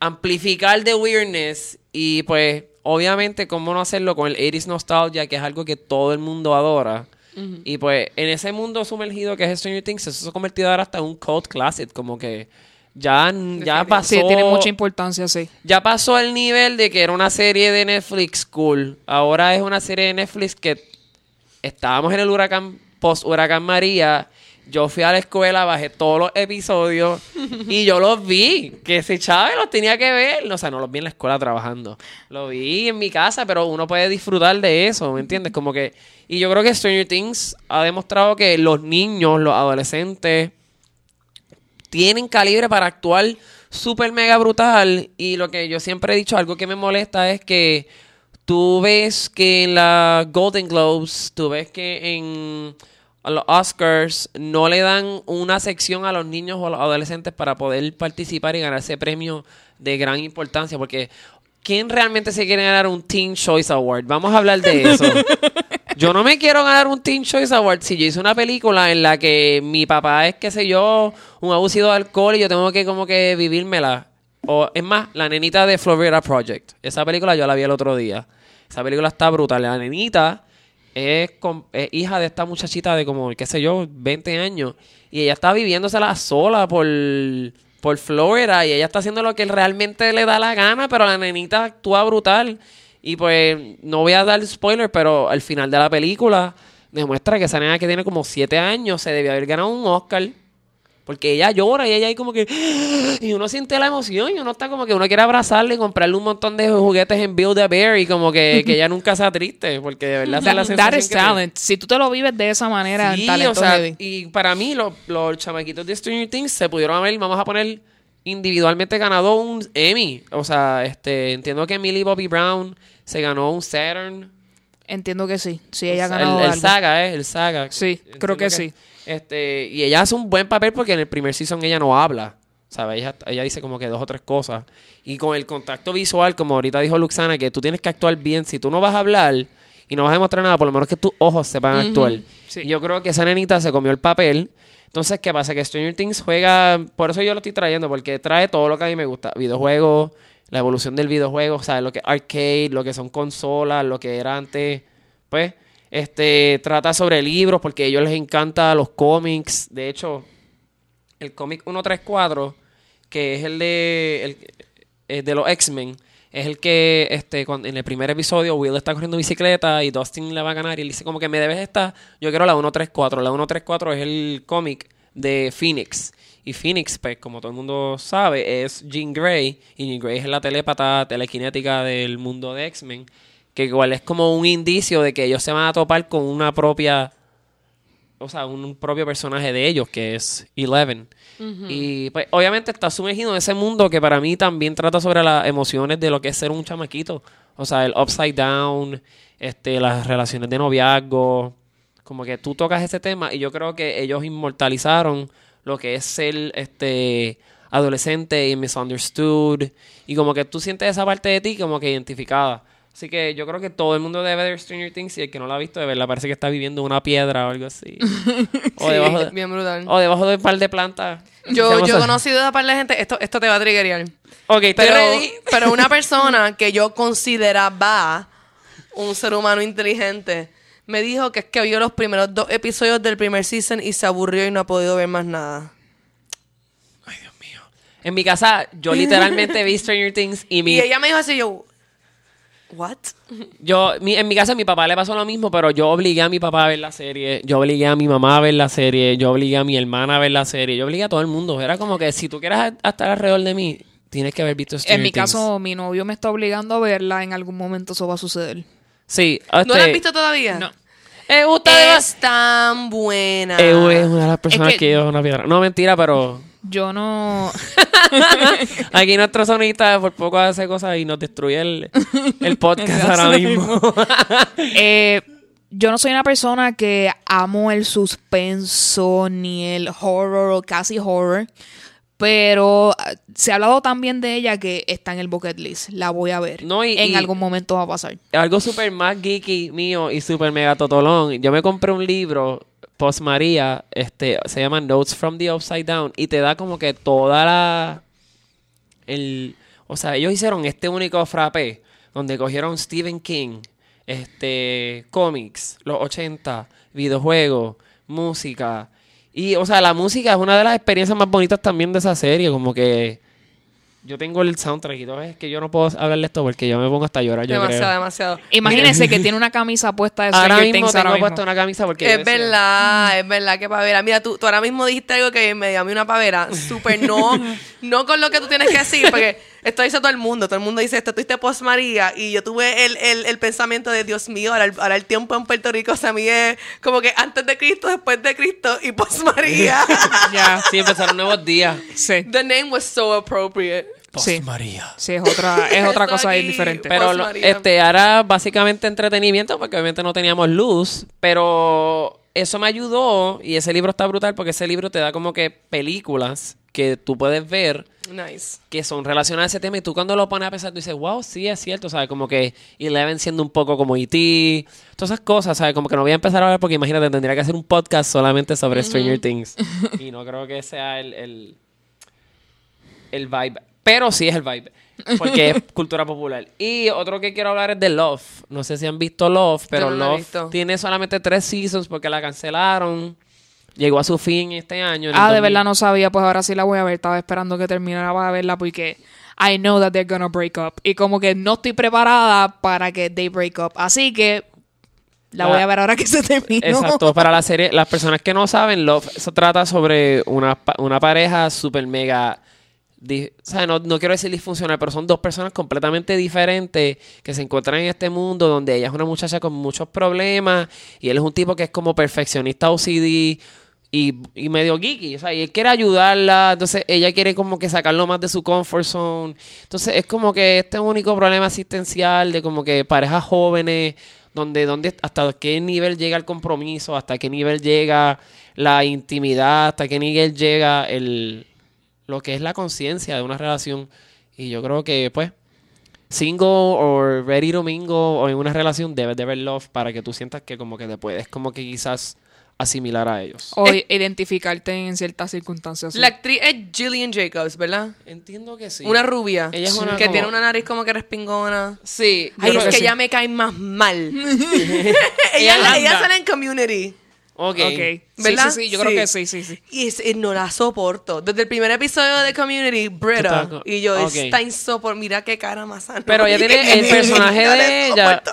amplificar de weirdness y pues obviamente cómo no hacerlo con el 80s nostalgia que es algo que todo el mundo adora y pues en ese mundo sumergido que es Stranger Things eso se ha convertido ahora hasta en un cult classic como que ya, ya pasó Sí, tiene mucha importancia, sí. ya pasó el nivel de que era una serie de Netflix cool. Ahora es una serie de Netflix que estábamos en el huracán, post huracán María. Yo fui a la escuela, bajé todos los episodios y yo los vi. Que si Chávez los tenía que ver. O sea, no los vi en la escuela trabajando. Lo vi en mi casa, pero uno puede disfrutar de eso, ¿me entiendes? Como que. Y yo creo que Stranger Things ha demostrado que los niños, los adolescentes, tienen calibre para actuar súper mega brutal. Y lo que yo siempre he dicho, algo que me molesta es que tú ves que en la Golden Globes, tú ves que en los Oscars no le dan una sección a los niños o a los adolescentes para poder participar y ganarse premio de gran importancia. Porque ¿quién realmente se quiere ganar un Teen Choice Award? Vamos a hablar de eso. Yo no me quiero ganar un Teen Choice Award si yo hice una película en la que mi papá es, qué sé yo, un abusivo de alcohol y yo tengo que como que vivírmela. O es más, la nenita de Florida Project. Esa película yo la vi el otro día. Esa película está brutal. La nenita es, con- es hija de esta muchachita de como, qué sé yo, 20 años. Y ella está viviéndosela sola por, por Florida. Y ella está haciendo lo que realmente le da la gana, pero la nenita actúa brutal. Y pues, no voy a dar spoiler, pero al final de la película demuestra que esa nena que tiene como 7 años se debe haber ganado un Oscar. Porque ella llora y ella ahí como que... Y uno siente la emoción y uno está como que uno quiere abrazarle y comprarle un montón de juguetes en Build a Bear y como que, que ella nunca sea triste. Porque de verdad es la That, sensación that is que te- talent. Si tú te lo vives de esa manera, Sí, talento o sea, heavy. y para mí los, los chamaquitos de Stranger Things se pudieron haber, vamos a poner, individualmente ganado un Emmy. O sea, este entiendo que Millie Bobby Brown se ganó un Saturn. Entiendo que sí. Sí, ella ganado el, el algo. saga, ¿eh? El saga. Sí, creo que sí. Este, y ella hace un buen papel porque en el primer season ella no habla. ¿Sabes? Ella, ella dice como que dos o tres cosas. Y con el contacto visual, como ahorita dijo Luxana, que tú tienes que actuar bien. Si tú no vas a hablar y no vas a demostrar nada, por lo menos que tus ojos sepan actuar. Sí. Y yo creo que esa nenita se comió el papel. Entonces, ¿qué pasa? Que Stranger Things juega... Por eso yo lo estoy trayendo, porque trae todo lo que a mí me gusta. Videojuegos, la evolución del videojuego, sea, lo que es arcade, lo que son consolas, lo que era antes. Pues, este, trata sobre libros, porque a ellos les encanta los cómics. De hecho, el cómic 134, que es el el de los X-Men, es el que este, cuando- en el primer episodio Will está corriendo bicicleta y Dustin le va a ganar y él dice como que me debes esta, yo quiero la 134. La 134 es el cómic de Phoenix. Y Phoenix, pues, como todo el mundo sabe, es Jean Grey. Y Jean Grey es la telépata telequinética del mundo de X-Men. Que igual es como un indicio de que ellos se van a topar con una propia. O sea, un propio personaje de ellos, que es Eleven. Y pues, obviamente está sumergido en ese mundo que para mí también trata sobre las emociones de lo que es ser un chamaquito. O sea, el upside down, este, las relaciones de noviazgo. Como que tú tocas ese tema y yo creo que ellos inmortalizaron lo que es ser este adolescente y misunderstood. Y como que tú sientes esa parte de ti como que identificada. Así que yo creo que todo el mundo debe ver Stranger Things y el que no lo ha visto de verdad parece que está viviendo una piedra o algo así. o, Sí, debajo de, bien brutal. o debajo de un par de plantas. Yo, yo he conocido a par de gente, esto, esto te va a triggerear. Ok, Pero, pero una persona que yo consideraba un ser humano inteligente me dijo que es que vio los primeros dos episodios del primer season y se aburrió y no ha podido ver más nada. Ay, Dios mío. En mi casa, yo literalmente vi Stranger Things y mi... Y ella me dijo así, yo, ¿what? Yo, mi- en mi casa a mi papá le pasó lo mismo, pero yo obligué a mi papá a ver la serie, yo obligué a mi mamá a ver la serie, yo obligué a mi hermana a ver la serie, yo obligué a todo el mundo. Era como que si tú quieres estar alrededor de mí, tienes que haber visto Stranger En mi Things. caso, mi novio me está obligando a verla. En algún momento eso va a suceder. Sí. ¿No este, la has visto todavía? No. Eh, gusta Es tan buena. Eh, es una de las personas que- que... yo una piedra. No, mentira, pero Yo no. aquí nuestro sonista por poco hace cosas y nos destruye el, el podcast ahora mismo. Eh, yo no soy una persona que amo el suspenso ni el horror o casi horror. Pero ah, se ha hablado tan bien de ella que está en el bucket list. La voy a ver. No, y- en y- algún momento va a pasar. algo súper más geeky mío y súper mega totolón. Yo me compré un libro post María, este, se llama Notes from the Upside Down y te da como que toda la el, o sea, ellos hicieron este único frappé donde cogieron Stephen King, este, cómics, los 80, videojuegos, música. Y, o sea, la música es una de las experiencias más bonitas también de esa serie, como que yo tengo el soundtrack y todo, es que yo no puedo hablarle esto porque yo me pongo hasta a llorar, yo demasiado, creo. demasiado. Imagínense que tiene una camisa puesta de Ahora mismo Things tengo ahora mismo. puesto una camisa porque yo Es verdad, es verdad que pavera. Mira, tú, tú ahora mismo dijiste algo que me dio a mí una pavera. Súper no, no con lo que tú tienes que decir, porque esto dice todo el mundo. Todo el mundo dice esto, tú dijiste post María. Y yo tuve el, el, el pensamiento de Dios mío, ahora el, ahora el tiempo en Puerto Rico se mide como que antes de Cristo, después de Cristo y post María. Ya, Sí, empezaron nuevos días. sí. The name was so appropriate. Sí. María. Sí, es otra, es otra cosa ahí aquí- diferente. Pero Post lo- este, ahora básicamente entretenimiento, porque obviamente no teníamos luz, pero eso me ayudó y ese libro está brutal porque ese libro te da como que películas que tú puedes ver Nice. que son relacionadas a ese tema y tú cuando lo pones a pensar tú dices, wow, sí, es cierto, ¿sabes? Como que Eleven siendo un poco como E.T., todas esas cosas, ¿sabes? Como que no voy a empezar a hablar porque imagínate, tendría que hacer un podcast solamente sobre Stranger Things y no creo que sea el, el, el vibe, pero sí es el vibe, porque es cultura popular. Y otro que quiero hablar es de Love, no sé si han visto Love, pero no Love tiene solamente tres seasons porque la cancelaron. Llegó a su fin este año. Ah, de 2000. verdad no sabía, pues ahora sí la voy a ver. Estaba esperando que terminara para verla porque I know that they're gonna break up. Y como que no estoy preparada para que they break up. Así que la La- voy a ver ahora que se terminó. Exacto, para la serie, las personas que no saben, Love se trata sobre una, una pareja super mega. di- o sea, no, no quiero decir disfuncional, pero son dos personas completamente diferentes que se encuentran en este mundo donde ella es una muchacha con muchos problemas y él es un tipo que es como perfeccionista OCD y, y medio geeky. O sea, y él quiere ayudarla, entonces ella quiere como que sacarlo más de su comfort zone. Entonces es como que este único problema existencial de como que parejas jóvenes donde, donde hasta qué nivel llega el compromiso, hasta qué nivel llega la intimidad, hasta qué nivel llega el lo que es la conciencia de una relación. Y yo creo que, pues, single o ready to mingle o en una relación debes de ver love para que tú sientas que como que te puedes como que quizás asimilar a ellos. O identificarte en ciertas circunstancias. La actriz es Gillian Jacobs, ¿verdad? Entiendo que sí. Una rubia. Ella es una que como- tiene una nariz como que respingona. Sí. Ay, es que que sí. ella me cae más mal. ella, Ella sale en Community. Ok. Ok. Sí, ¿Verdad? sí, sí, yo creo que sí, sí, sí. Y es- eh, no la soporto. Desde el primer episodio de Community, Britta. Y yo, ok. está insoportable. Mira qué cara más sana. Pero ella tiene el personaje de ella.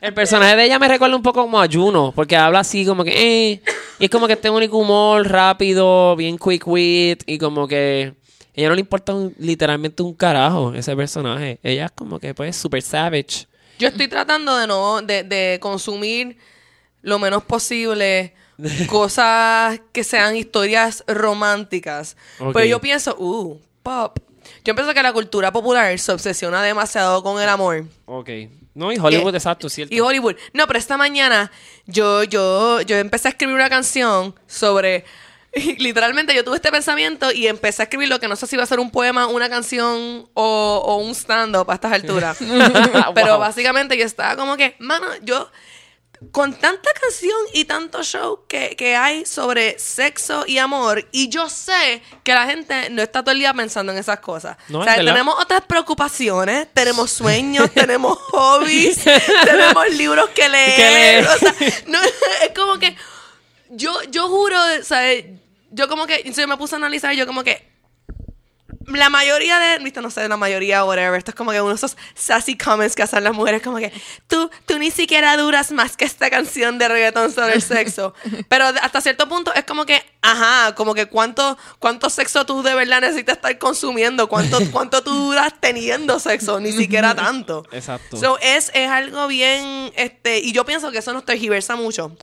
El personaje de ella me recuerda un poco como a Juno, porque habla así como que, eh, y es como que este único humor rápido, bien quick wit, y como que a ella no le importa un- literalmente un carajo ese personaje. Ella es como que pues super savage. Yo estoy tratando de no, de, de consumir lo menos posible cosas que sean historias románticas. Pero yo pienso, uh, pop. Yo pienso que la cultura popular se obsesiona demasiado con el amor. Ok. No, y Hollywood, ¿Qué? exacto, cierto. Y Hollywood. No, pero esta mañana yo, yo, yo empecé a escribir una canción sobre. Literalmente yo tuve este pensamiento y empecé a escribir lo que no sé si va a ser un poema, una canción o, o un stand-up a estas alturas. pero Wow. básicamente yo estaba como que, mano, yo. Con tanta canción y tanto show que, que hay sobre sexo y amor, y yo sé que la gente no está todo el día pensando en esas cosas. No, o sea, tenemos otras preocupaciones, tenemos sueños, tenemos hobbies, tenemos libros que leer. Que leer. O sea, no, es como que yo, yo juro, ¿sabes? Yo como que, se me puse a analizar, yo como que la mayoría de, viste, no sé, la mayoría, whatever, esto es como que uno de esos sassy comments que hacen las mujeres, como que tú, tú ni siquiera duras más que esta canción de reggaetón sobre el sexo. Pero hasta cierto punto es como que, ajá, como que cuánto, cuánto sexo tú de verdad necesitas estar consumiendo, cuánto, cuánto tú duras teniendo sexo, ni siquiera tanto. Exacto. So, es, es algo bien, este, y yo pienso que eso nos tergiversa mucho.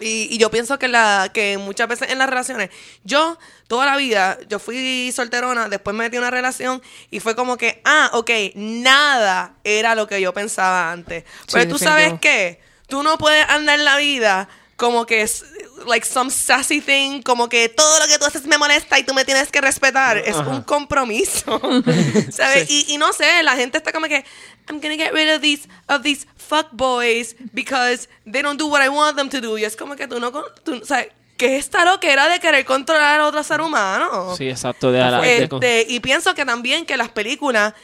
Y, y yo pienso que, la, que muchas veces en las relaciones, yo toda la vida, yo fui solterona, después me metí en una relación y fue como que, ah, ok, nada era lo que yo pensaba antes. Pero tú sabes qué, tú no puedes andar en la vida como que es like some sassy thing, como que todo lo que tú haces me molesta y tú me tienes que respetar. Es Ajá. un compromiso. ¿Sabes? Y, y no sé, la gente está como que I'm gonna get rid of these of these fuck boys because they don't do what I want them to do. Y es como que tú no con- tú, ¿sabes? ¿Qué es esta loquera de querer controlar a otro ser humano? Sí, exacto. De, la- de- Este, y pienso que también que las películas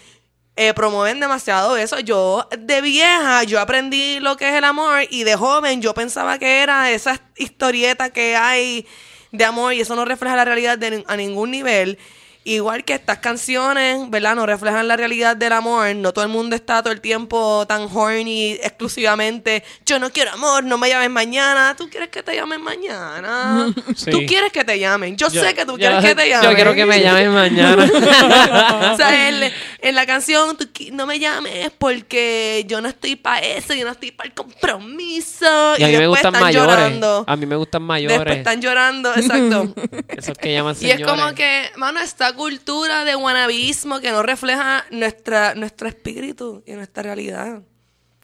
eh, promueven demasiado eso. Yo, de vieja, yo aprendí lo que es el amor y de joven yo pensaba que era esa historieta que hay de amor y eso no refleja la realidad de, a ningún nivel. Igual que estas canciones, ¿verdad? No reflejan la realidad del amor. No todo el mundo está todo el tiempo tan horny exclusivamente. Yo no quiero amor, no me llames mañana. ¿Tú quieres que te llamen mañana? Sí. Tú quieres que te llamen. Yo, Yo- sé que tú yo- quieres que te llamen. Yo quiero que me llamen mañana. o sea, en, en la canción, tú no me llames porque yo no estoy para eso, yo no estoy para el compromiso. y a mí me después gustan están mayores. llorando. A mí me gustan Después mayores. están llorando, exacto. Esos que llaman y es señores. como que, mano, esta cultura de guanabismo que no refleja nuestra, nuestro espíritu y nuestra realidad.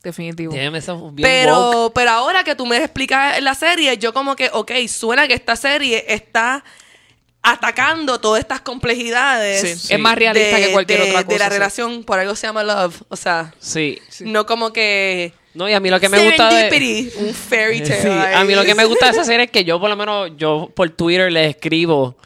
Definitivo. Pero, pero ahora que tú me explicas la serie, yo como que, ok, suena que esta serie está atacando todas estas complejidades. Sí, Sí. Es más realista de- que cualquier de- otra cosa. De la sí. relación, por algo se llama love. O sea, Sí. no como que. No, y a mí lo que me gusta de... Un fairy tale. Sí, a mí lo que me gusta de esa serie es que yo por lo menos, yo por Twitter le escribo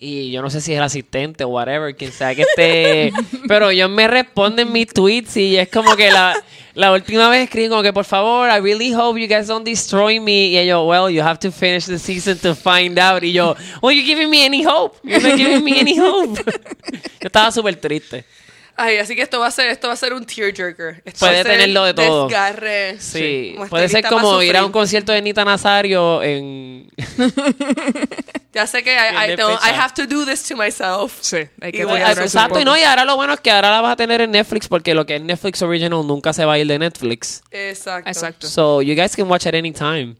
y yo no sé si es el asistente o whatever, quien sea que esté, pero ellos me responden mis tweets y es como que la, la última vez escribí como que por favor, I really hope you guys don't destroy me y ellos, well, you have to finish the season to find out y yo, well, you giving me any hope, you're not giving me any hope. yo estaba súper triste. Ay, así que esto va a ser, esto va a ser un tearjerker. Esto Puede va a ser tenerlo de todo. Desgarre. Sí, puede ser como ir a un concierto de Nita Nazario en... Ya sé que I, I, fecha. I have to do this to myself. Sí, hay que Exacto, y no, y ahora lo bueno es que ahora la vas a tener en Netflix porque lo que es Netflix Original nunca se va a ir de Netflix. Exacto. Exacto. So, you guys can watch at any time.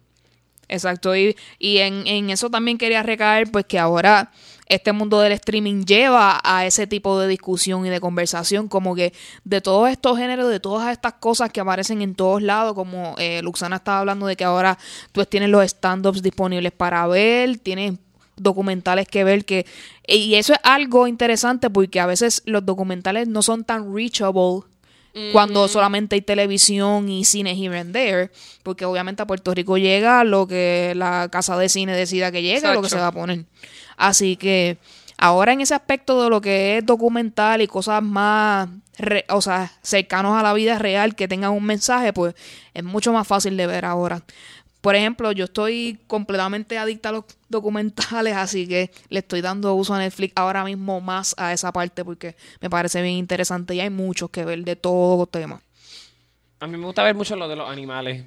Exacto, y, y en, en eso también quería recaer, pues que ahora este mundo del streaming lleva a ese tipo de discusión y de conversación, como que de todos estos géneros, de todas estas cosas que aparecen en todos lados, como eh, Luxana estaba hablando de que ahora tú tienes los stand-ups disponibles para ver, tienes documentales que ver que y eso es algo interesante porque a veces los documentales no son tan reachable cuando solamente hay televisión y cine here and there, porque obviamente a Puerto Rico llega lo que la casa de cine decida que llega, lo que se va a poner. Así que ahora en ese aspecto de lo que es documental y cosas más, re- o sea, cercanos a la vida real que tengan un mensaje, pues es mucho más fácil de ver ahora. Por ejemplo, yo estoy completamente adicta a los documentales, así que le estoy dando uso a Netflix ahora mismo más a esa parte porque me parece bien interesante y hay muchos que ver de todo tema. A mí me gusta ver mucho lo de los animales.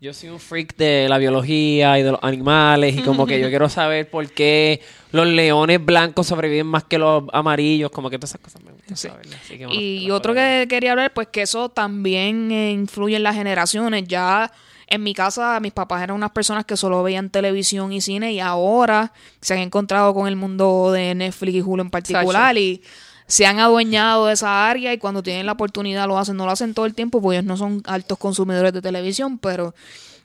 Yo soy un freak de la biología y de los animales y como que yo quiero saber por qué los leones blancos sobreviven más que los amarillos, como que todas esas cosas me gustan. Así que, bueno, Y otro que quería hablar, pues que eso también eh, influye en las generaciones. Ya en mi casa, mis papás eran unas personas que solo veían televisión y cine y ahora se han encontrado con el mundo de Netflix y Hulu en particular y se han adueñado de esa área y cuando tienen la oportunidad lo hacen. No lo hacen todo el tiempo porque ellos no son altos consumidores de televisión, pero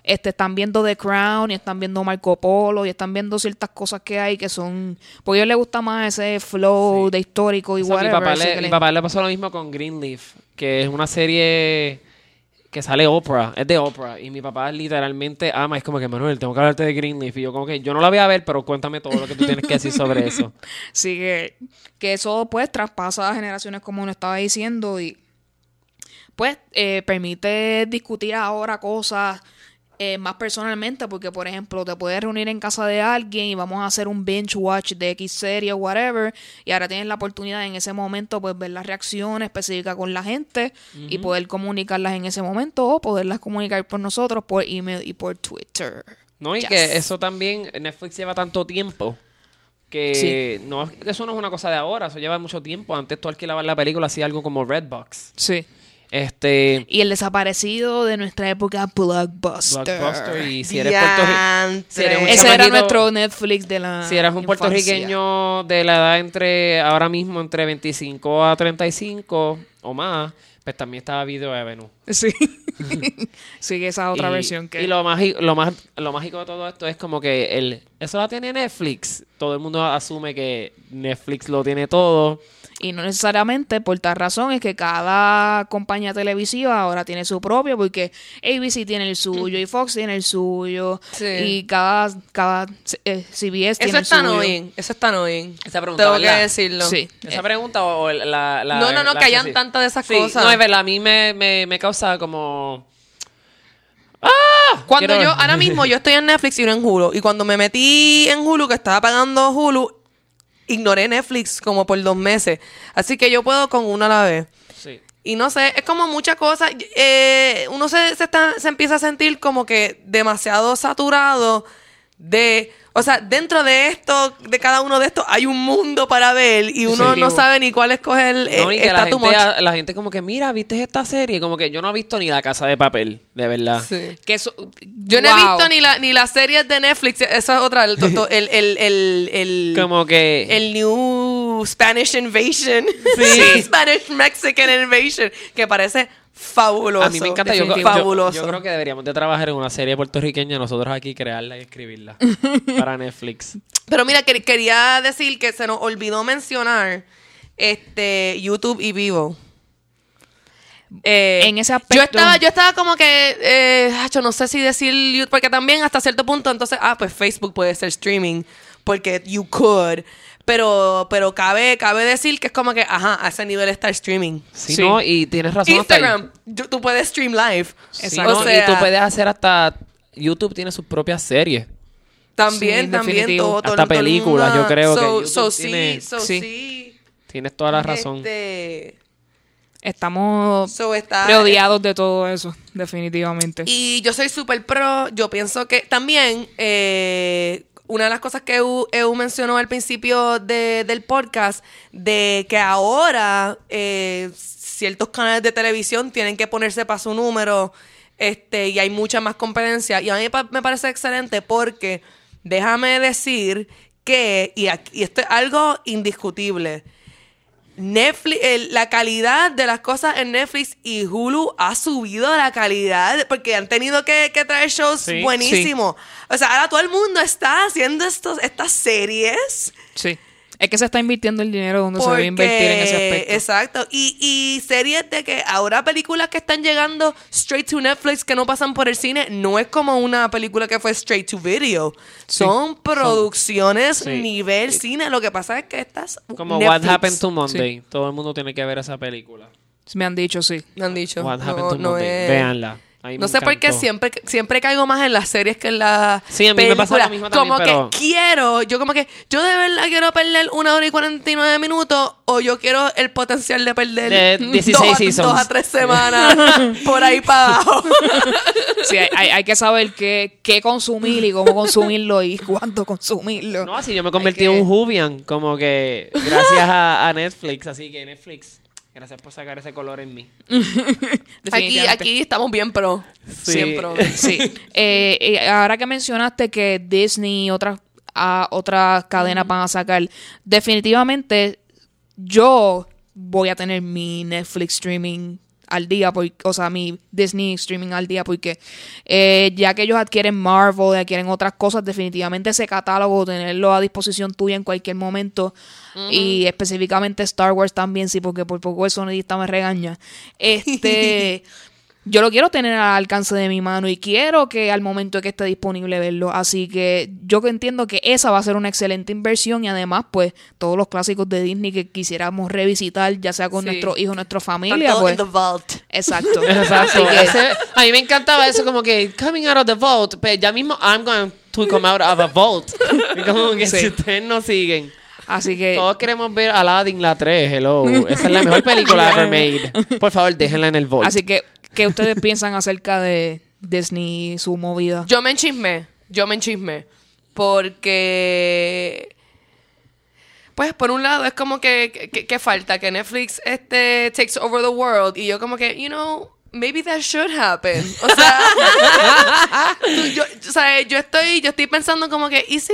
este, están viendo The Crown y están viendo Marco Polo y están viendo ciertas cosas que hay que son... Porque a ellos les gusta más ese flow de histórico y O sea, mi whatever, papá, así le, mi papá le pasó lo mismo con Greenleaf, que es una serie que sale Oprah, es de Oprah, y mi papá literalmente ama, es como que Manuel, tengo que hablarte de Greenleaf, y yo como que yo no la voy a ver, pero cuéntame todo lo que tú tienes que decir sobre eso. Sí, que, que eso pues traspasa generaciones como uno estaba diciendo y pues eh, permite discutir ahora cosas eh, más personalmente porque por ejemplo te puedes reunir en casa de alguien y vamos a hacer un binge watch de X serie o whatever y ahora tienes la oportunidad en ese momento pues ver las reacciones específicas con la gente y poder comunicarlas en ese momento o poderlas comunicar por nosotros por email y por Twitter. No, y Yes. que eso también, Netflix lleva tanto tiempo que no, eso no es una cosa de ahora, eso lleva mucho tiempo. Antes tú alquilabas la película, hacía algo como Redbox. Sí. Este, Y el desaparecido de nuestra época, Blockbuster. Blockbuster, y si eres, puertorri- si. Ese era nuestro Netflix de la Si eras un infancia. puertorriqueño de la edad entre, ahora mismo, entre 25 a 35 o más, pues también estaba Video Avenue. Sí. sí, esa otra y, versión que... y lo, magi- lo, más, lo mágico de todo esto es como que el, eso la tiene Netflix. Todo el mundo asume que Netflix lo tiene todo. Y no necesariamente por tal razón es que cada compañía televisiva ahora tiene su propio, porque ABC tiene el suyo y Fox tiene el suyo Sí. y cada, cada eh, CBS tiene Eso el está suyo. annoying. Eso está annoying. Esa pregunta, Tengo que ¿verdad? decirlo. Sí. ¿Esa pregunta o la, la- No, no, no, la que hayan sí? tantas de esas Sí, cosas. No, es verdad, a mí me, me, me causa como... Cuando Quiero- yo, ahora mismo yo estoy en Netflix y no en Hulu. Y cuando me metí en Hulu, que estaba pagando Hulu, ignoré Netflix como por dos meses. Así que yo puedo con una a la vez. Sí. Y no sé, es como muchas cosas. eh, uno se, se, está- se empieza a sentir como que demasiado saturado de. O sea, dentro de esto, de cada uno de estos, hay un mundo para ver y uno Sí. no sabe ni cuál escoger. eh, No, que la gente, la gente como que, mira, ¿viste esta serie? Como que yo no he visto ni La Casa de Papel, de verdad. Sí. Que eso, Yo no he visto ni, la, ni las series de Netflix. Esa es otra. El, el, el, el, el- Como que... el New Spanish Invasion. Sí. Spanish Mexican Invasion. Que parece fabuloso. a mí me encanta. Yo, yo- fabuloso. yo creo que deberíamos de trabajar en una serie puertorriqueña, nosotros aquí crearla y escribirla para Netflix. Pero mira, quer- quería decir que se nos olvidó mencionar este YouTube y Vivo. Eh, En ese aspecto- Yo estaba, yo estaba como que, eh, hacho, no sé si decir YouTube, porque también hasta cierto punto, entonces, ah, pues Facebook puede ser streaming, porque you could. Pero, pero cabe, cabe decir que es como que, ajá, a ese nivel está el streaming. Sí, Sí. ¿no? Y tienes razón. Instagram, yo- tú puedes stream live. Sí, Exacto. ¿no? O sea, y tú puedes hacer hasta... YouTube tiene sus propias series. También, Sí, también. definitivo. Todo, todo- Hasta todo películas, yo creo que so, YouTube so sí, tiene- so Sí. sí. Tienes toda la razón. Este, Estamos so está- rodeados de todo eso, definitivamente. Y yo soy súper pro. Yo pienso que también eh, una de las cosas que Eu, mencionó al principio de- del podcast, de que ahora eh, ciertos canales de televisión tienen que ponerse para su número este, y hay mucha más competencia. Y a mí me parece excelente porque déjame decir que, y, aquí- y esto es algo indiscutible, Netflix, el- la calidad de las cosas en Netflix y Hulu ha subido la calidad porque han tenido que, que traer shows Sí, buenísimos. O sea, ahora todo el mundo está haciendo estos, estas series. Sí. Es que se está invirtiendo el dinero donde se debe invertir en ese porque- aspecto. Exacto. Y, y series de que ahora películas que están llegando straight to Netflix que no pasan por el cine, no es como una película que fue straight to video. Son producciones sí. nivel cine. Lo que pasa es que estas. Como Netflix. What Happened to Monday. Todo el mundo tiene que ver esa película. Me han dicho, sí. Me han dicho. What No, Happened to no Monday. es- Véanla. No sé por qué siempre, siempre caigo más en las series que en las Sí, a mí me pasa lo mismo también, Como pero- que quiero, yo como que, yo de verdad quiero perder una hora y 49 minutos o yo quiero el potencial de perder De 16 dos, a- seasons. dos a tres semanas por ahí para abajo. Sí, hay, hay- hay que saber qué, qué consumir y cómo consumirlo y cuánto consumirlo. No, así yo me convertí que- en un Jubian, como que gracias a, a Netflix, así que Netflix, gracias por sacar ese color en mí. Aquí, aquí estamos bien pro. Sí. Siempre. Sí. Eh, eh, ahora que mencionaste que Disney y otras, ah, otras cadenas van a sacar, definitivamente yo voy a tener mi Netflix streaming al día, porque, o sea, mi Disney streaming al día, porque eh, ya que ellos adquieren Marvel, adquieren otras cosas, definitivamente ese catálogo, tenerlo a disposición tuya en cualquier momento, y específicamente Star Wars también, sí, porque por poco el sonidista me regaña. Este. Yo lo quiero tener al alcance de mi mano y quiero que al momento de que esté disponible verlo. Así que yo que entiendo que esa va a ser una excelente inversión y además, pues, todos los clásicos de Disney que quisiéramos revisitar, ya sea con Sí. nuestros hijos, nuestra familia, pues. in the vault. Exacto. Exacto. Así que- Ese- a mí me encantaba eso como que coming out of the vault, pero ya mismo I'm going to come out of a vault. Y como que Sí. si ustedes no siguen. Así que Todos queremos ver Aladdin la 3, hello. Esa es la mejor película ever made. Por favor, déjenla en el vault. Así que, ¿qué ustedes piensan acerca de Disney y su movida? Yo me enchismé, yo me enchismé. Porque. Pues por un lado es como que, que, falta que Netflix este takes over the world. Y yo como que, you know, maybe that should happen. O sea, yo, o sea, yo estoy, yo estoy pensando como que, ¿y si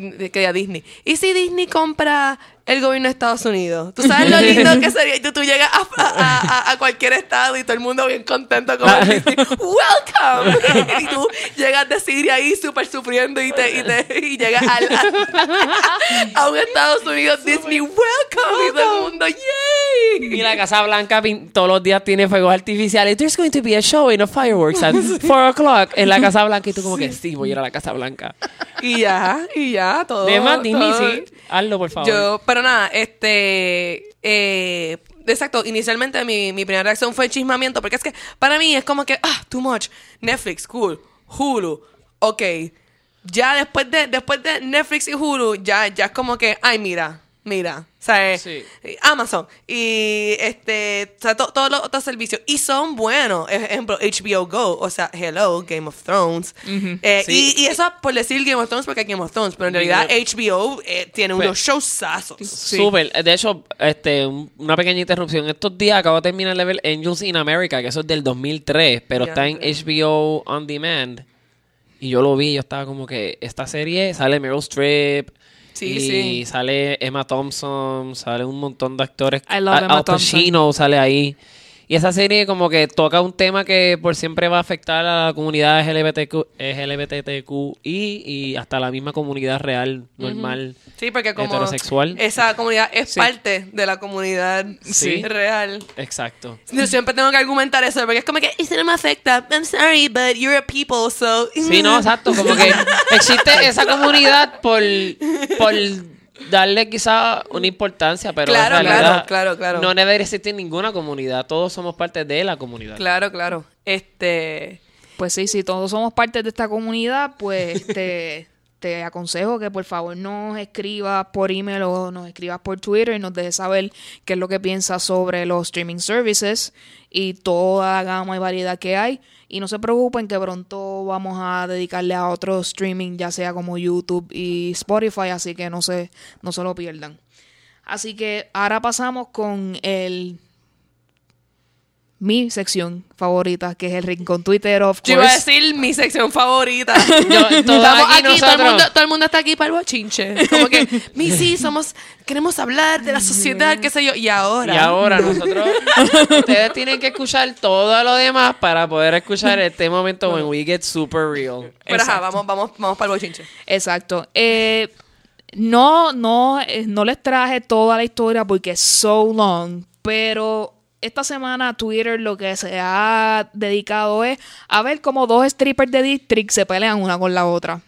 que ya Disney? ¿Y si Disney compra el gobierno de Estados Unidos? ¿Tú sabes lo lindo que sería? Y tú, tú llegas a, a- a- a cualquier estado y todo el mundo bien contento como Disney. ¡Welcome! y tú llegas de Siria ahí súper sufriendo y, te, y, te, y llegas al- a, a un Estados Unidos Disney. ¡Welcome! Y todo el mundo, ¡yay! Y la Casa Blanca todos los días tiene fuegos artificiales. There's going to be a showing of fireworks at 4 o'clock en la Casa Blanca. Y tú como que sí, voy a ir a la Casa Blanca. Y ya, y ya, todo. De más, todo. sí. Hazlo, por favor. Yo, pero nada, este. eh, exacto, inicialmente mi, mi primera reacción fue chismamiento, porque es que para mí es como que, ah, too much. Netflix, cool. Hulu, ok. Ya después de, después de Netflix y Hulu, ya, ya es como que, ay, mira, mira. O sea, Sí. Amazon y este, o sea, to- todos los otros servicios. Y son buenos. Ejemplo, HBO Go, o sea, hello, Game of Thrones. Eh, Sí. y, y eso por decir Game of Thrones porque hay Game of Thrones, pero en realidad HBO eh, tiene Pues- unos showsazos. Súper. De hecho, este, un- una pequeña interrupción. Estos días acabo de terminar Level Angels in America, que eso es del 2003, pero Ya, está en. HBO On Demand. Y yo lo vi, yo estaba como que esta serie sale Meryl Streep. Sí, y sí. sale Emma Thompson, sale un montón de actores. I love Emma Al Pacino sale ahí. Y esa serie como que toca un tema que por siempre va a afectar a la comunidad LGBTQ, LGBTQI y hasta la misma comunidad real, normal. Sí, porque como Heterosexual. esa comunidad es Sí. parte de la comunidad Sí. real. Exacto. Yo siempre tengo que argumentar eso, porque es como que, eso no me afecta. I'm sorry, but you're a people, so... Sí, no, exacto. Como que existe esa comunidad por, por darle quizá una importancia, pero Claro, en realidad claro, claro, claro. no debe existir ninguna comunidad. Todos somos parte de la comunidad. Claro, claro. Este... Pues sí, si todos somos parte de esta comunidad, pues te, te aconsejo que por favor nos escribas por email o nos escribas por Twitter y nos dejes saber qué es lo que piensas sobre los streaming services y toda la gama y variedad que hay. Y no se preocupen que pronto vamos a dedicarle a otro streaming, ya sea como YouTube y Spotify, así que no se, no se lo pierdan. Así que ahora pasamos con el mi sección favorita, que es el Rincón Twitter, of Yo iba a course. decir mi sección favorita. Yo- todos Estamos aquí aquí, todo, el mundo, todo el mundo está aquí para el bochinche. Como que, mi sí, somos, queremos hablar de la sociedad, qué sé yo. Y ahora. Y ahora nosotros, ustedes tienen que escuchar todo lo demás para poder escuchar este momento when we get super real. Pero ajá, vamos, vamos, vamos para el bochinche. Exacto. Eh, no, no, eh, no les traje toda la historia porque es so long, pero esta semana Twitter lo que se ha dedicado es a ver cómo dos strippers de District se pelean una con la otra.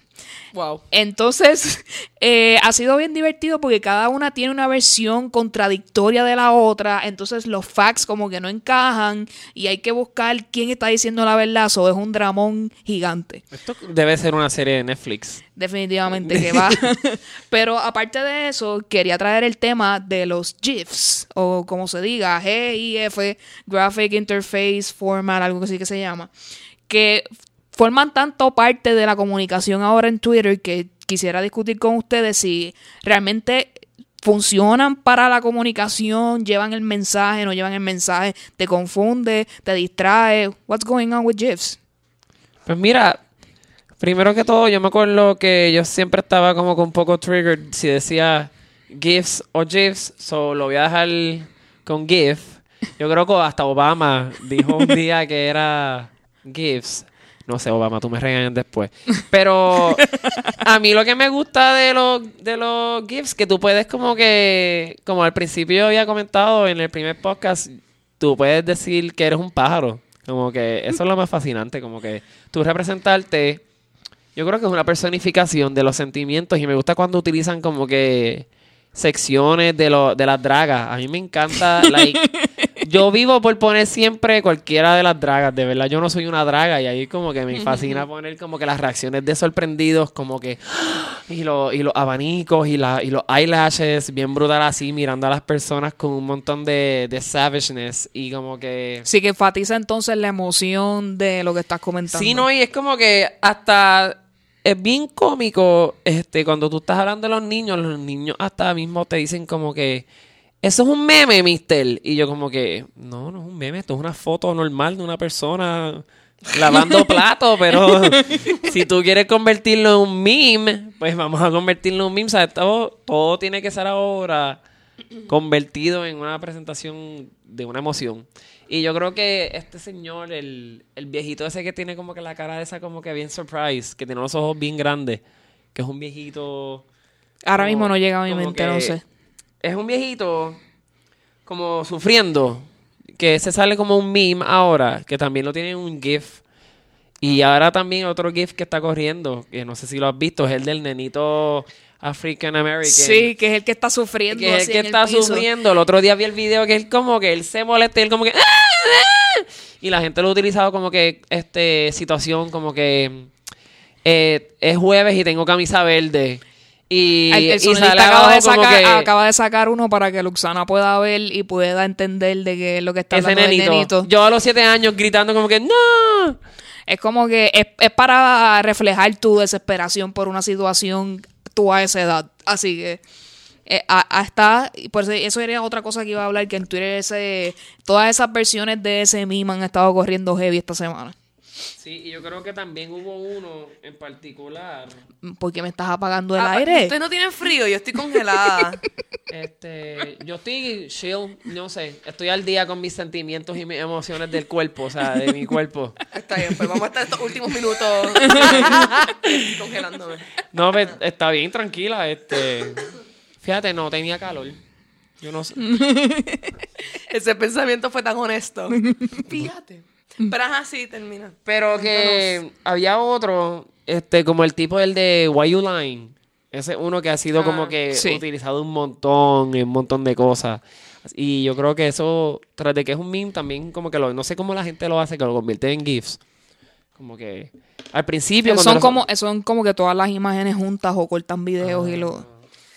Wow. Entonces, eh, ha sido bien divertido porque cada una tiene una versión contradictoria de la otra. Entonces, los facts como que no encajan y hay que buscar quién está diciendo la verdad. Eso es un dramón gigante. Esto debe ser una serie de Netflix. Definitivamente que va. Pero aparte de eso, quería traer el tema de los GIFs, o como se diga, GIF, Graphic Interface Format, algo así que se llama, que forman tanto parte de la comunicación ahora en Twitter que quisiera discutir con ustedes si realmente funcionan para la comunicación, llevan el mensaje, no llevan el mensaje, te confunde, te distrae. What's going on with GIFs? Pues mira, primero que todo, yo me acuerdo que yo siempre estaba como con un poco triggered si decía GIFs o GIFs, so lo voy a dejar con GIF. Yo creo que hasta Obama dijo un día que era GIFs. No sé, Obama, tú me regañas después. Pero a mí lo que me gusta de los, de los GIFs, que tú puedes como que, como al principio había comentado en el primer podcast, tú puedes decir que eres un pájaro. Como que eso es lo más fascinante, como que tú representarte, yo creo que es una personificación de los sentimientos y me gusta cuando utilizan como que secciones de, lo, de las dragas. A mí me encanta, like, yo vivo por poner siempre cualquiera de las dragas, de verdad. Yo no soy una draga y ahí como que me fascina poner como que las reacciones de sorprendidos, como que y, lo- y los abanicos y, la, y los eyelashes bien brutal así, mirando a las personas con un montón de, de savageness y como que... Sí que enfatiza entonces la emoción de lo que estás comentando. Sí, no, y es como que hasta es bien cómico este cuando tú estás hablando de los niños, los niños hasta mismo te dicen como que eso es un meme, mister. Y yo como que, no, no es un meme, esto es una foto normal de una persona lavando plato, pero si tú quieres convertirlo en un meme, pues vamos a convertirlo en un meme. O sea, todo, todo tiene que ser ahora convertido en una presentación de una emoción. Y yo creo que este señor, el, el viejito ese que tiene como que la cara de esa como que bien surprise, que tiene los ojos bien grandes, que es un viejito... Ahora como- mismo no llega a mi mente, que no sé. Es un viejito como sufriendo, que se sale como un meme ahora, que también lo tiene un GIF. Y ahora también otro GIF que está corriendo, que no sé si lo has visto, es el del nenito African American. Sí, que es el que está sufriendo. Que es el que está sufriendo. El otro día vi el video que él como que él se molesta y él como que... "Ah, ah", Y la gente lo ha utilizado como que este situación como que eh, es jueves y tengo camisa verde. Y, El, el y sale acaba, de sacar, que acaba de sacar uno para que Luxana pueda ver y pueda entender de qué es lo que está ese hablando nenito. nenito. Yo a los siete años gritando como que ¡No! Es como que es, es para reflejar tu desesperación por una situación tú a esa edad. Así que eh, hasta por eso, eso era otra cosa que iba a hablar que en Twitter ese todas esas versiones de ese meme han estado corriendo heavy esta semana. Sí, y yo creo que también hubo uno en particular. ¿Por qué me estás apagando el Ah, aire? Ustedes no tienen frío, yo estoy congelada. Este, yo estoy chill, no sé, estoy al día con mis sentimientos y mis emociones del cuerpo, o sea, de mi cuerpo. Está bien, pues vamos a estar estos últimos minutos congelándome. No, pues, está bien, tranquila, este. Fíjate, no tenía calor. Yo no sé. Ese pensamiento fue tan honesto. Fíjate. Pero ajá, sí, termina. Pero que había otro, este, como el tipo del de Why You Line. Ese es uno que ha sido como Ah, que sí. utilizado un montón, en un montón de cosas. Y yo creo que eso, tras de que es un meme, también como que lo, no sé cómo la gente lo hace, que lo convierte en GIFs. Como que al principio... cuando son los- como son como que todas las imágenes juntas o cortan videos y lo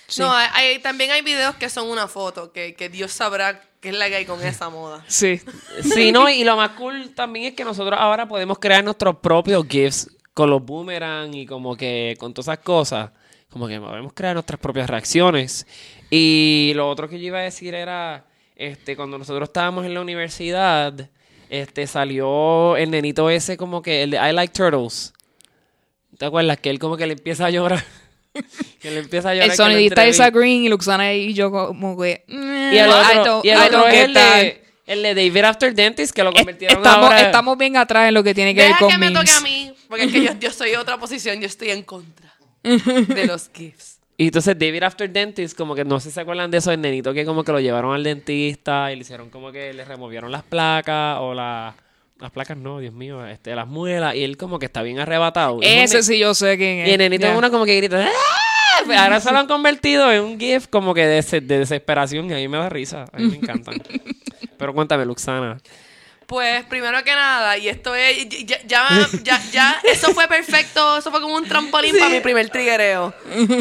Sí. No, hay, hay- también hay videos que son una foto, que, que Dios sabrá qué es la que hay con esa moda. Sí. Sí, no, y lo más cool también es que nosotros ahora podemos crear nuestros propios GIFs con los boomerang y como que con todas esas cosas. Como que podemos crear nuestras propias reacciones. Y lo otro que yo iba a decir era, este, cuando nosotros estábamos en la universidad, este, salió el nenito ese como que, el de I Like Turtles. ¿Te acuerdas? Que él como que le empieza a llorar. que le empieza a llorar. El sonidista. Isa Green y Luxana y yo como que Y el "Mm, otro, y el otro es el that". de, el de David After Dentist, que lo convirtieron estamos, ahora... estamos bien atrás en lo que tiene que ver Deja con que me toque memes. a mí, porque es que yo, yo soy otra posición, yo estoy en contra de los GIFs. Y entonces David After Dentist, como que no sé si se acuerdan de eso, el nenito que como que lo llevaron al dentista y le hicieron como que le removieron las placas o la las placas no, Dios mío, este, las muelas, y él como que está bien arrebatado. Ese sí yo sé quién es. Y el nenito Ya. uno como que grita, "¡Ah!". Ahora se lo han convertido en un gif como que de, de desesperación y a mí me da risa, a mí me encantan. Pero cuéntame, Luxana. Pues primero que nada, y esto es, ya, ya, ya, ya, eso fue perfecto, eso fue como un trampolín para mi primer triguereo.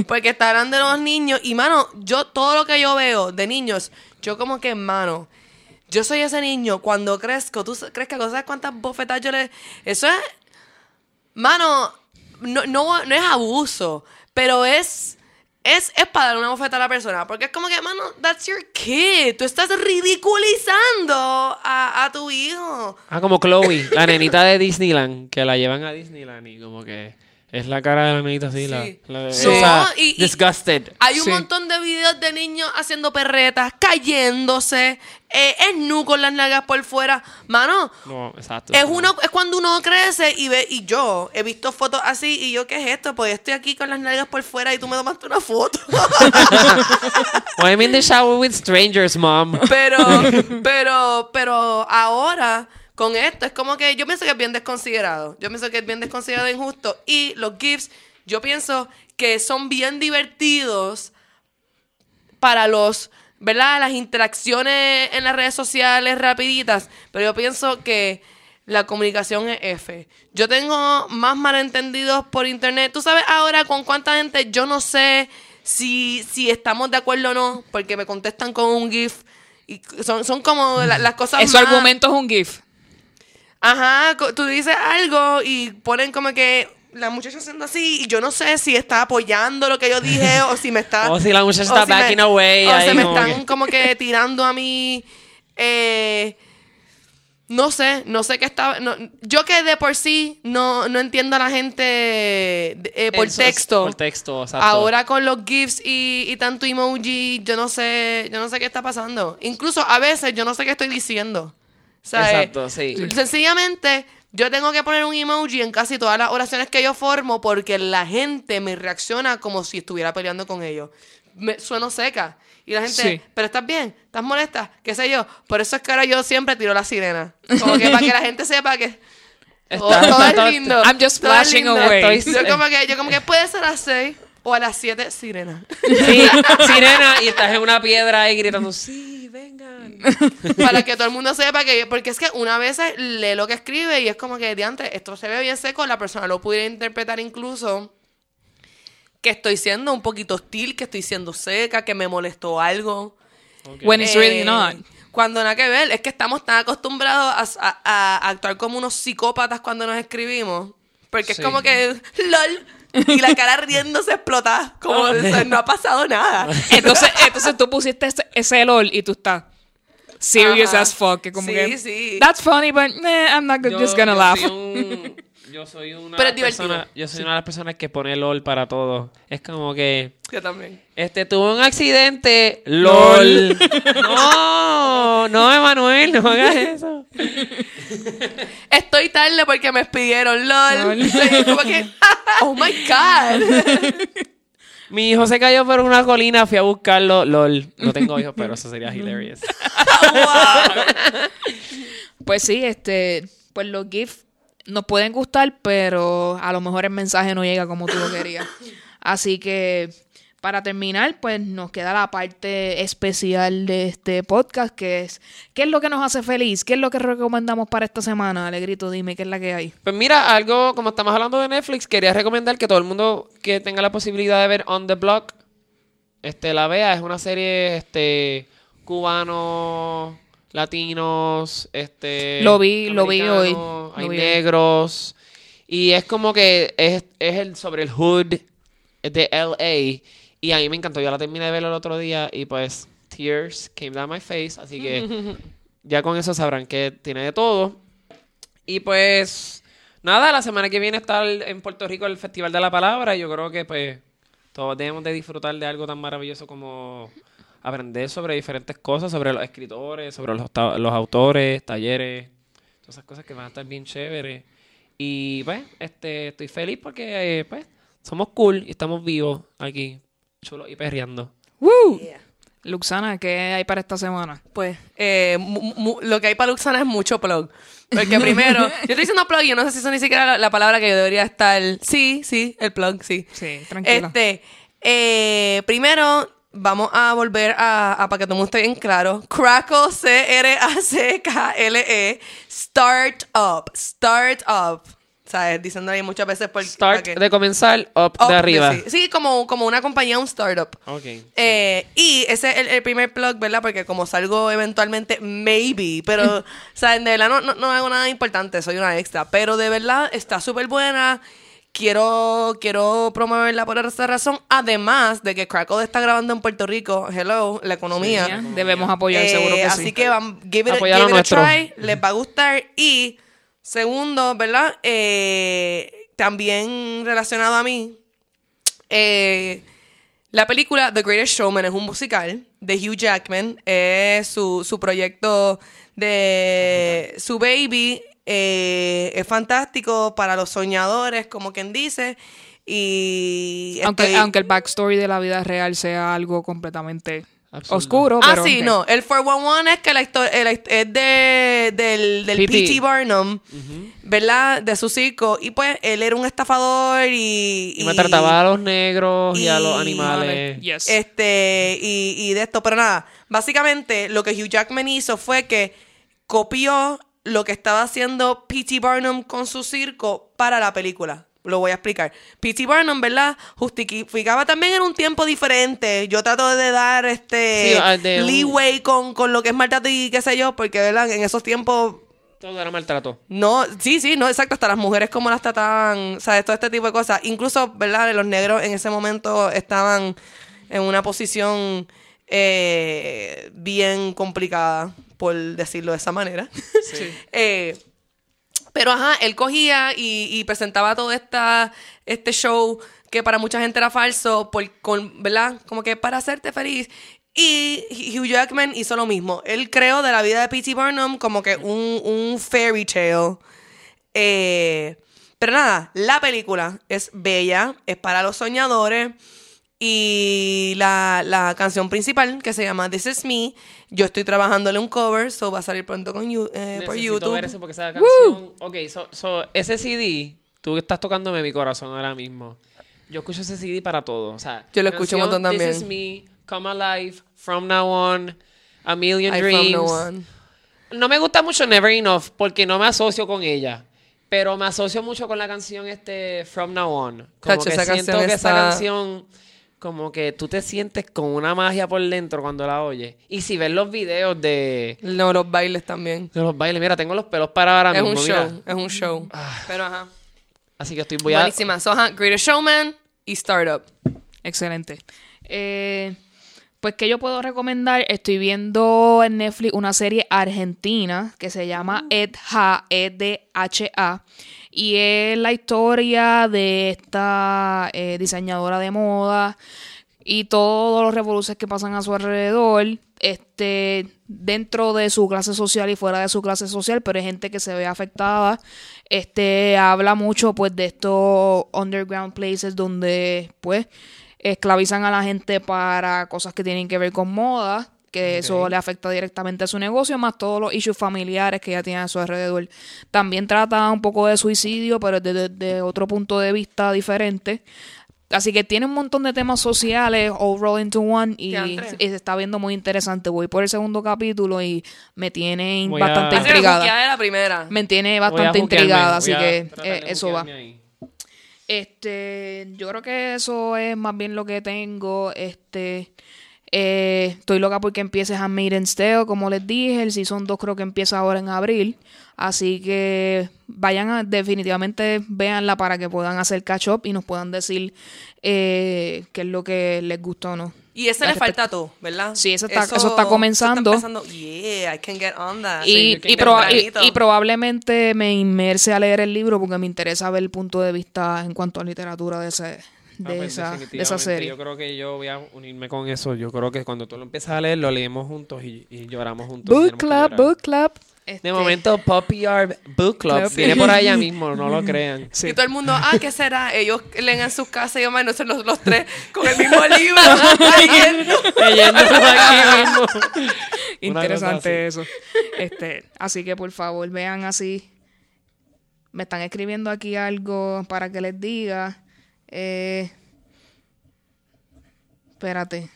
Porque hablando de los niños, y mano, yo todo lo que yo veo de niños, yo como que, mano, yo soy ese niño, cuando crezco, tú crees que ¿sabes cuántas bofetadas yo le... Eso es, mano, no, no, no es abuso, pero es... Es, es para dar una bofetada a la persona. Porque es como que, mano, that's your kid. Tú estás ridiculizando a, a tu hijo. Ah, como Chloe, la nenita de Disneyland, que la llevan a Disneyland y como que es la cara de la nenita así, la, Sí. la- Sí. esa No, y- y- disgusted. Hay un Sí. montón de videos de niños haciendo perretas, cayéndose, eh, es nu con las nalgas por fuera. Mano, No, exacto. es uno, es cuando uno crece y ve, y yo he visto fotos así, y yo, ¿qué es esto? Pues estoy aquí con las nalgas por fuera y tú me tomaste una foto. I'm in the shower with strangers, mom. pero, pero, pero ahora, con esto, es como que yo pienso que es bien desconsiderado. Yo pienso que es bien desconsiderado e injusto. Y los GIFs, yo pienso que son bien divertidos para los, ¿verdad? Las interacciones en las redes sociales rapiditas. Pero yo pienso que la comunicación es F. Yo tengo más malentendidos por internet. Tú sabes ahora con cuánta gente yo no sé si, si estamos de acuerdo o no, porque me contestan con un GIF. Y son, son como la- las cosas más... argumento es un GIF. Ajá, tú dices algo y ponen como que la muchacha haciendo así y yo no sé si está apoyando lo que yo dije o si me está... O si la muchacha está si me- backing away O ahí se me como están que- como que tirando a mí... eh, no sé, no sé qué está... no- yo que de por sí no, no entiendo a la gente eh, por Eso texto. Por texto, exacto. Ahora con los GIFs y, y tanto emoji, yo no sé, yo no sé qué está pasando. Incluso a veces yo no sé qué estoy diciendo. ¿Sabes? Exacto, sí. Sencillamente, yo tengo que poner un emoji en casi todas las oraciones que yo formo porque la gente me reacciona como si estuviera peleando con ellos. Me sueno seca. Y la gente, Sí. pero estás bien, estás molesta, qué sé yo. Por eso es que ahora yo siempre tiro la sirena. Como que para que la gente sepa que todo, Está- todo está- es lindo. I'm just es flashing away. Yo como que, yo como que puede ser a las 6 o a las 7, sirena. Sí, sirena, y estás en una piedra ahí gritando, sí. para que todo el mundo sepa que porque es que una vez lee lo que escribe y es como que diante esto se ve bien seco la persona lo pudiera interpretar incluso que estoy siendo un poquito hostil que estoy siendo seca que me molestó algo When it's Eh, really not. cuando nada que ver es que estamos tan acostumbrados a, a- a actuar como unos psicópatas cuando nos escribimos porque Sí. es como que lol y la cara riéndose explota como o sea, no ha pasado nada Entonces, entonces tú pusiste ese, ese LOL y tú estás serious Ajá. as fuck. que como Sí, que, sí. That's funny, but I'm not Yo- just gonna yo laugh. soy un- yo soy una Pero es divertido. personas- yo soy una de las personas que pone LOL para todo. Es como que yo también este tuvo un accidente, LOL. No, no, Emanuel, no hagas eso. Estoy tarde porque me pidieron LOL. LOL. Como que, oh my God. Mi hijo se cayó por una colina, fui a buscarlo, LOL. No tengo hijos, pero eso sería hilarious. Pues sí, este, pues los GIFs nos pueden gustar, pero a lo mejor el mensaje no llega como tú lo querías. Así que para terminar, pues nos queda la parte especial de este podcast, que es ¿qué es lo que nos hace feliz? ¿Qué es lo que recomendamos para esta semana? Alegrito, dime qué es la que hay. Pues mira, algo, como estamos hablando de Netflix, quería recomendar que todo el mundo que tenga la posibilidad de ver On the Block, este, la vea. Es una serie, este, cubanos, latinos, este... Lo vi- lo vi hoy. Hay Lo vi hoy. negros. Y es como que es, es el, sobre el hood de LA. Y a mí me encantó. Yo la terminé de ver el otro día y pues tears came down my face. Así que ya con eso sabrán que tiene de todo. Y pues, nada, la semana que viene está el- en Puerto Rico el Festival de la Palabra. Y yo creo que, pues, todos debemos de disfrutar de algo tan maravilloso como aprender sobre diferentes cosas, sobre los escritores, sobre los, los autores, talleres, todas esas cosas que van a estar bien chéveres. Y, pues, este, estoy feliz porque, eh, pues, somos cool y estamos vivos aquí, chulos y perreando. ¡Woo! Yeah. Luxana, ¿qué hay para esta semana? Pues eh, mu- mu- lo que hay para Luxana es mucho plug. Porque primero, yo estoy diciendo plug y yo no sé si eso ni siquiera la, la palabra que yo debería estar. Sí, sí, el plug, sí. Sí, tranquila. Este, eh, primero vamos a volver a, a para que todo el mundo esté bien claro. Crackle, C-R-A-C-K-L-E, E, Start Up, Start Up. ¿Sabes? Diciendo ahí muchas veces por Start que- de comenzar, up, Up de arriba. sí. Sí, como, como una compañía, un startup. Ok. Eh, y ese es el, el primer plug, ¿verdad? Porque como salgo eventualmente, maybe, pero, sea, de verdad no, no, no hago nada importante, soy una extra, pero de verdad está súper buena. Quiero, quiero promoverla por esa razón, además de que Crackle está grabando en Puerto Rico, hello, la economía. Ya, Debemos apoyar, Eh, seguro que así sí. que vam- give it, a- give it a try, les va a gustar. Y segundo, ¿verdad? Eh, también relacionado a mí, eh, la película The Greatest Showman es un musical de Hugh Jackman. Es su, su proyecto de su baby. eh, es fantástico para los soñadores, como quien dice. Y Aunque, estoy- aunque el backstory de la vida real sea algo completamente Oscuro. Ah, pero sí, ok. no. El 411 es que la historia es de, del, del P.T. Barnum, ¿verdad? De su circo. Y pues él era un estafador y. Y me trataba a los negros y, a los y- animales. Yes. Este, y, y de esto, pero nada. Básicamente, lo que Hugh Jackman hizo fue que copió lo que estaba haciendo P.T. Barnum con su circo para la película. Lo voy a explicar. P.T. Barnum, ¿verdad? Justificaba también en un tiempo diferente. Yo trato de dar este Sí, ah, de un- leeway con, con lo que es maltrato y qué sé yo, porque, ¿verdad? En esos tiempos Todo era maltrato. no, sí, sí, no, exacto, hasta las mujeres como las trataban, ¿sabes? Todo este tipo de cosas. Incluso, ¿verdad? Los negros en ese momento estaban en una posición eh, bien complicada, por decirlo de esa manera. Eh, pero ajá, él cogía y, presentaba todo esta, este show que para mucha gente era falso, por, con, ¿verdad? Como que para hacerte feliz. Y Hugh Jackman hizo lo mismo. Él creó de la vida de P.T. Barnum como que un, un fairy tale. Eh, pero nada, la película es bella, es para los soñadores. Y la, la canción principal, que se llama This Is Me, yo estoy trabajándole un cover, so va a salir pronto con you- eh, por YouTube. ver eso porque esa canción... Ok, so, so, ese CD, tú estás tocándome mi corazón ahora mismo. Yo escucho ese CD para todo. O sea, Yo lo escucho un montón This también. is me, Come Alive, From Now On, A Million I Dreams. found no one. No me gusta mucho Never Enough porque no me asocio con ella. Pero me asocio mucho con la canción este From Now On. Como que esa siento canción que esa canción como que tú te sientes con una magia por dentro cuando la oyes. Y si ves los videos de, No, los bailes también. de los bailes, mira, tengo los pelos para ahora Es mismo, un mira. show, es un show. Pero ajá. Así que estoy voy a Buenísima. So, ajá, Greatest Showman y Startup. Excelente. Eh, pues, ¿qué yo puedo recomendar? Estoy viendo en Netflix una serie argentina que se llama Edha, E-D-H-A. Y es la historia de esta eh, diseñadora de moda y todos los revoluciones que pasan a su alrededor. Este, dentro de su clase social y fuera de su clase social, pero hay gente que se ve afectada. Este, habla mucho pues de estos underground places donde pues esclavizan a la gente para cosas que tienen que ver con moda, que eso le afecta directamente a su negocio, más todos los issues familiares que ya tiene a su alrededor. También trata un poco de suicidio, pero desde, desde otro punto de vista diferente. Así que tiene un montón de temas sociales, all roll into one, y, se está viendo muy interesante. Voy por el segundo capítulo y me tiene Voy a- bastante Así que intrigada. de la primera. Me tiene a bastante intrigada, así a que eh, eso va. ahí. Este, yo creo que eso es más bien lo que tengo. Este, eh, estoy loca porque empiece Handmaid's Tale, como les dije. El Season 2 creo que empieza ahora en abril. Así que vayan a, definitivamente véanla para que puedan hacer catch up y nos puedan decir eh, qué es lo que les gustó o no. Y ese le falta todo, ¿verdad? Sí, eso está- eso está comenzando. Eso está empezando. Yeah, I can get on that. Y, proba- y probablemente me inmerse a leer el libro porque me interesa ver el punto de vista en cuanto a literatura de ese, Ah, de, pues, esa, de esa serie. Yo creo que yo voy a unirme con eso. Yo creo que cuando tú lo empiezas a leer, lo leemos juntos y, y lloramos juntos. Book Club. Book Club. De Este, momento, Poppy Art Book Club Club. viene por allá mismo, no lo crean. sí. Y todo el mundo, ah, ¿qué será? Ellos leen en sus casas y yo, no sé, los, los tres con el mismo libro leyendo. Leyendo aquí mismo. Interesante así. eso. Este, así que por favor vean así. Me están escribiendo aquí algo para que les diga. Eh, espérate.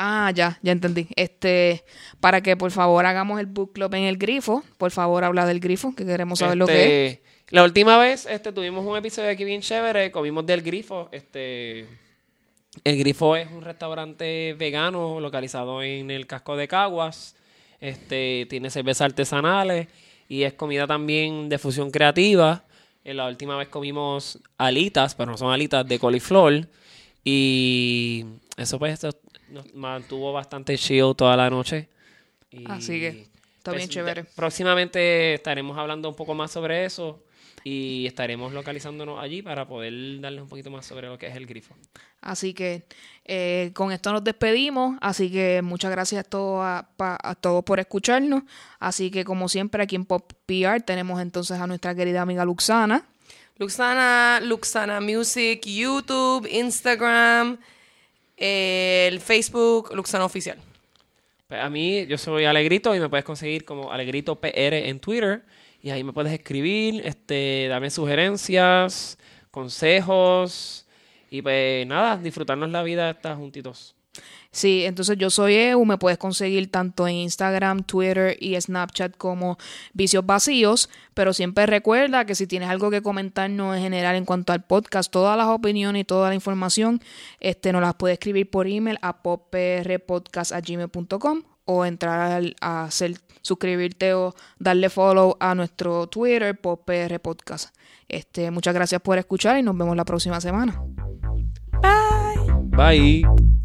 Ah, ya, ya entendí. Este, para que por favor hagamos el book club en el grifo. Por favor, habla del grifo, que queremos saber lo que es. Este, La última vez este, tuvimos un episodio aquí bien chévere, comimos del grifo. Este, el grifo es un restaurante vegano localizado en el casco de Caguas. Este, tiene cervezas artesanales y es comida también de fusión creativa. En la última vez comimos alitas, pero no son alitas, de coliflor. Y eso pues eso nos mantuvo bastante chill toda la noche. Y, Así que está bien chévere. próximamente estaremos hablando un poco más sobre eso y estaremos localizándonos allí para poder darles un poquito más sobre lo que es el grifo. Así que eh, con esto nos despedimos. Así que muchas gracias a todos, a, pa- a todos por escucharnos. Así que como siempre aquí en Pop PR tenemos entonces a nuestra querida amiga Luxana. Luxana, Luxana Music, YouTube, Instagram, eh, el Facebook, Luxana Oficial. Pues a mí, yo soy Alegrito y me puedes conseguir como Alegrito PR en Twitter. Y ahí me puedes escribir, este, dame sugerencias, consejos. Y pues nada, disfrutarnos la vida estar juntitos. Sí, entonces yo soy Eu, me puedes conseguir tanto en Instagram, Twitter y Snapchat como Vicios Vacíos, pero siempre recuerda que si tienes algo que comentarnos en general en cuanto al podcast, todas las opiniones y toda la información, este, nos las puedes escribir por email a popprpodcast.gmail.com o entrar a hacer, suscribirte o darle follow a nuestro Twitter, popprpodcast. Este, muchas gracias por escuchar y nos vemos la próxima semana. Bye. Bye.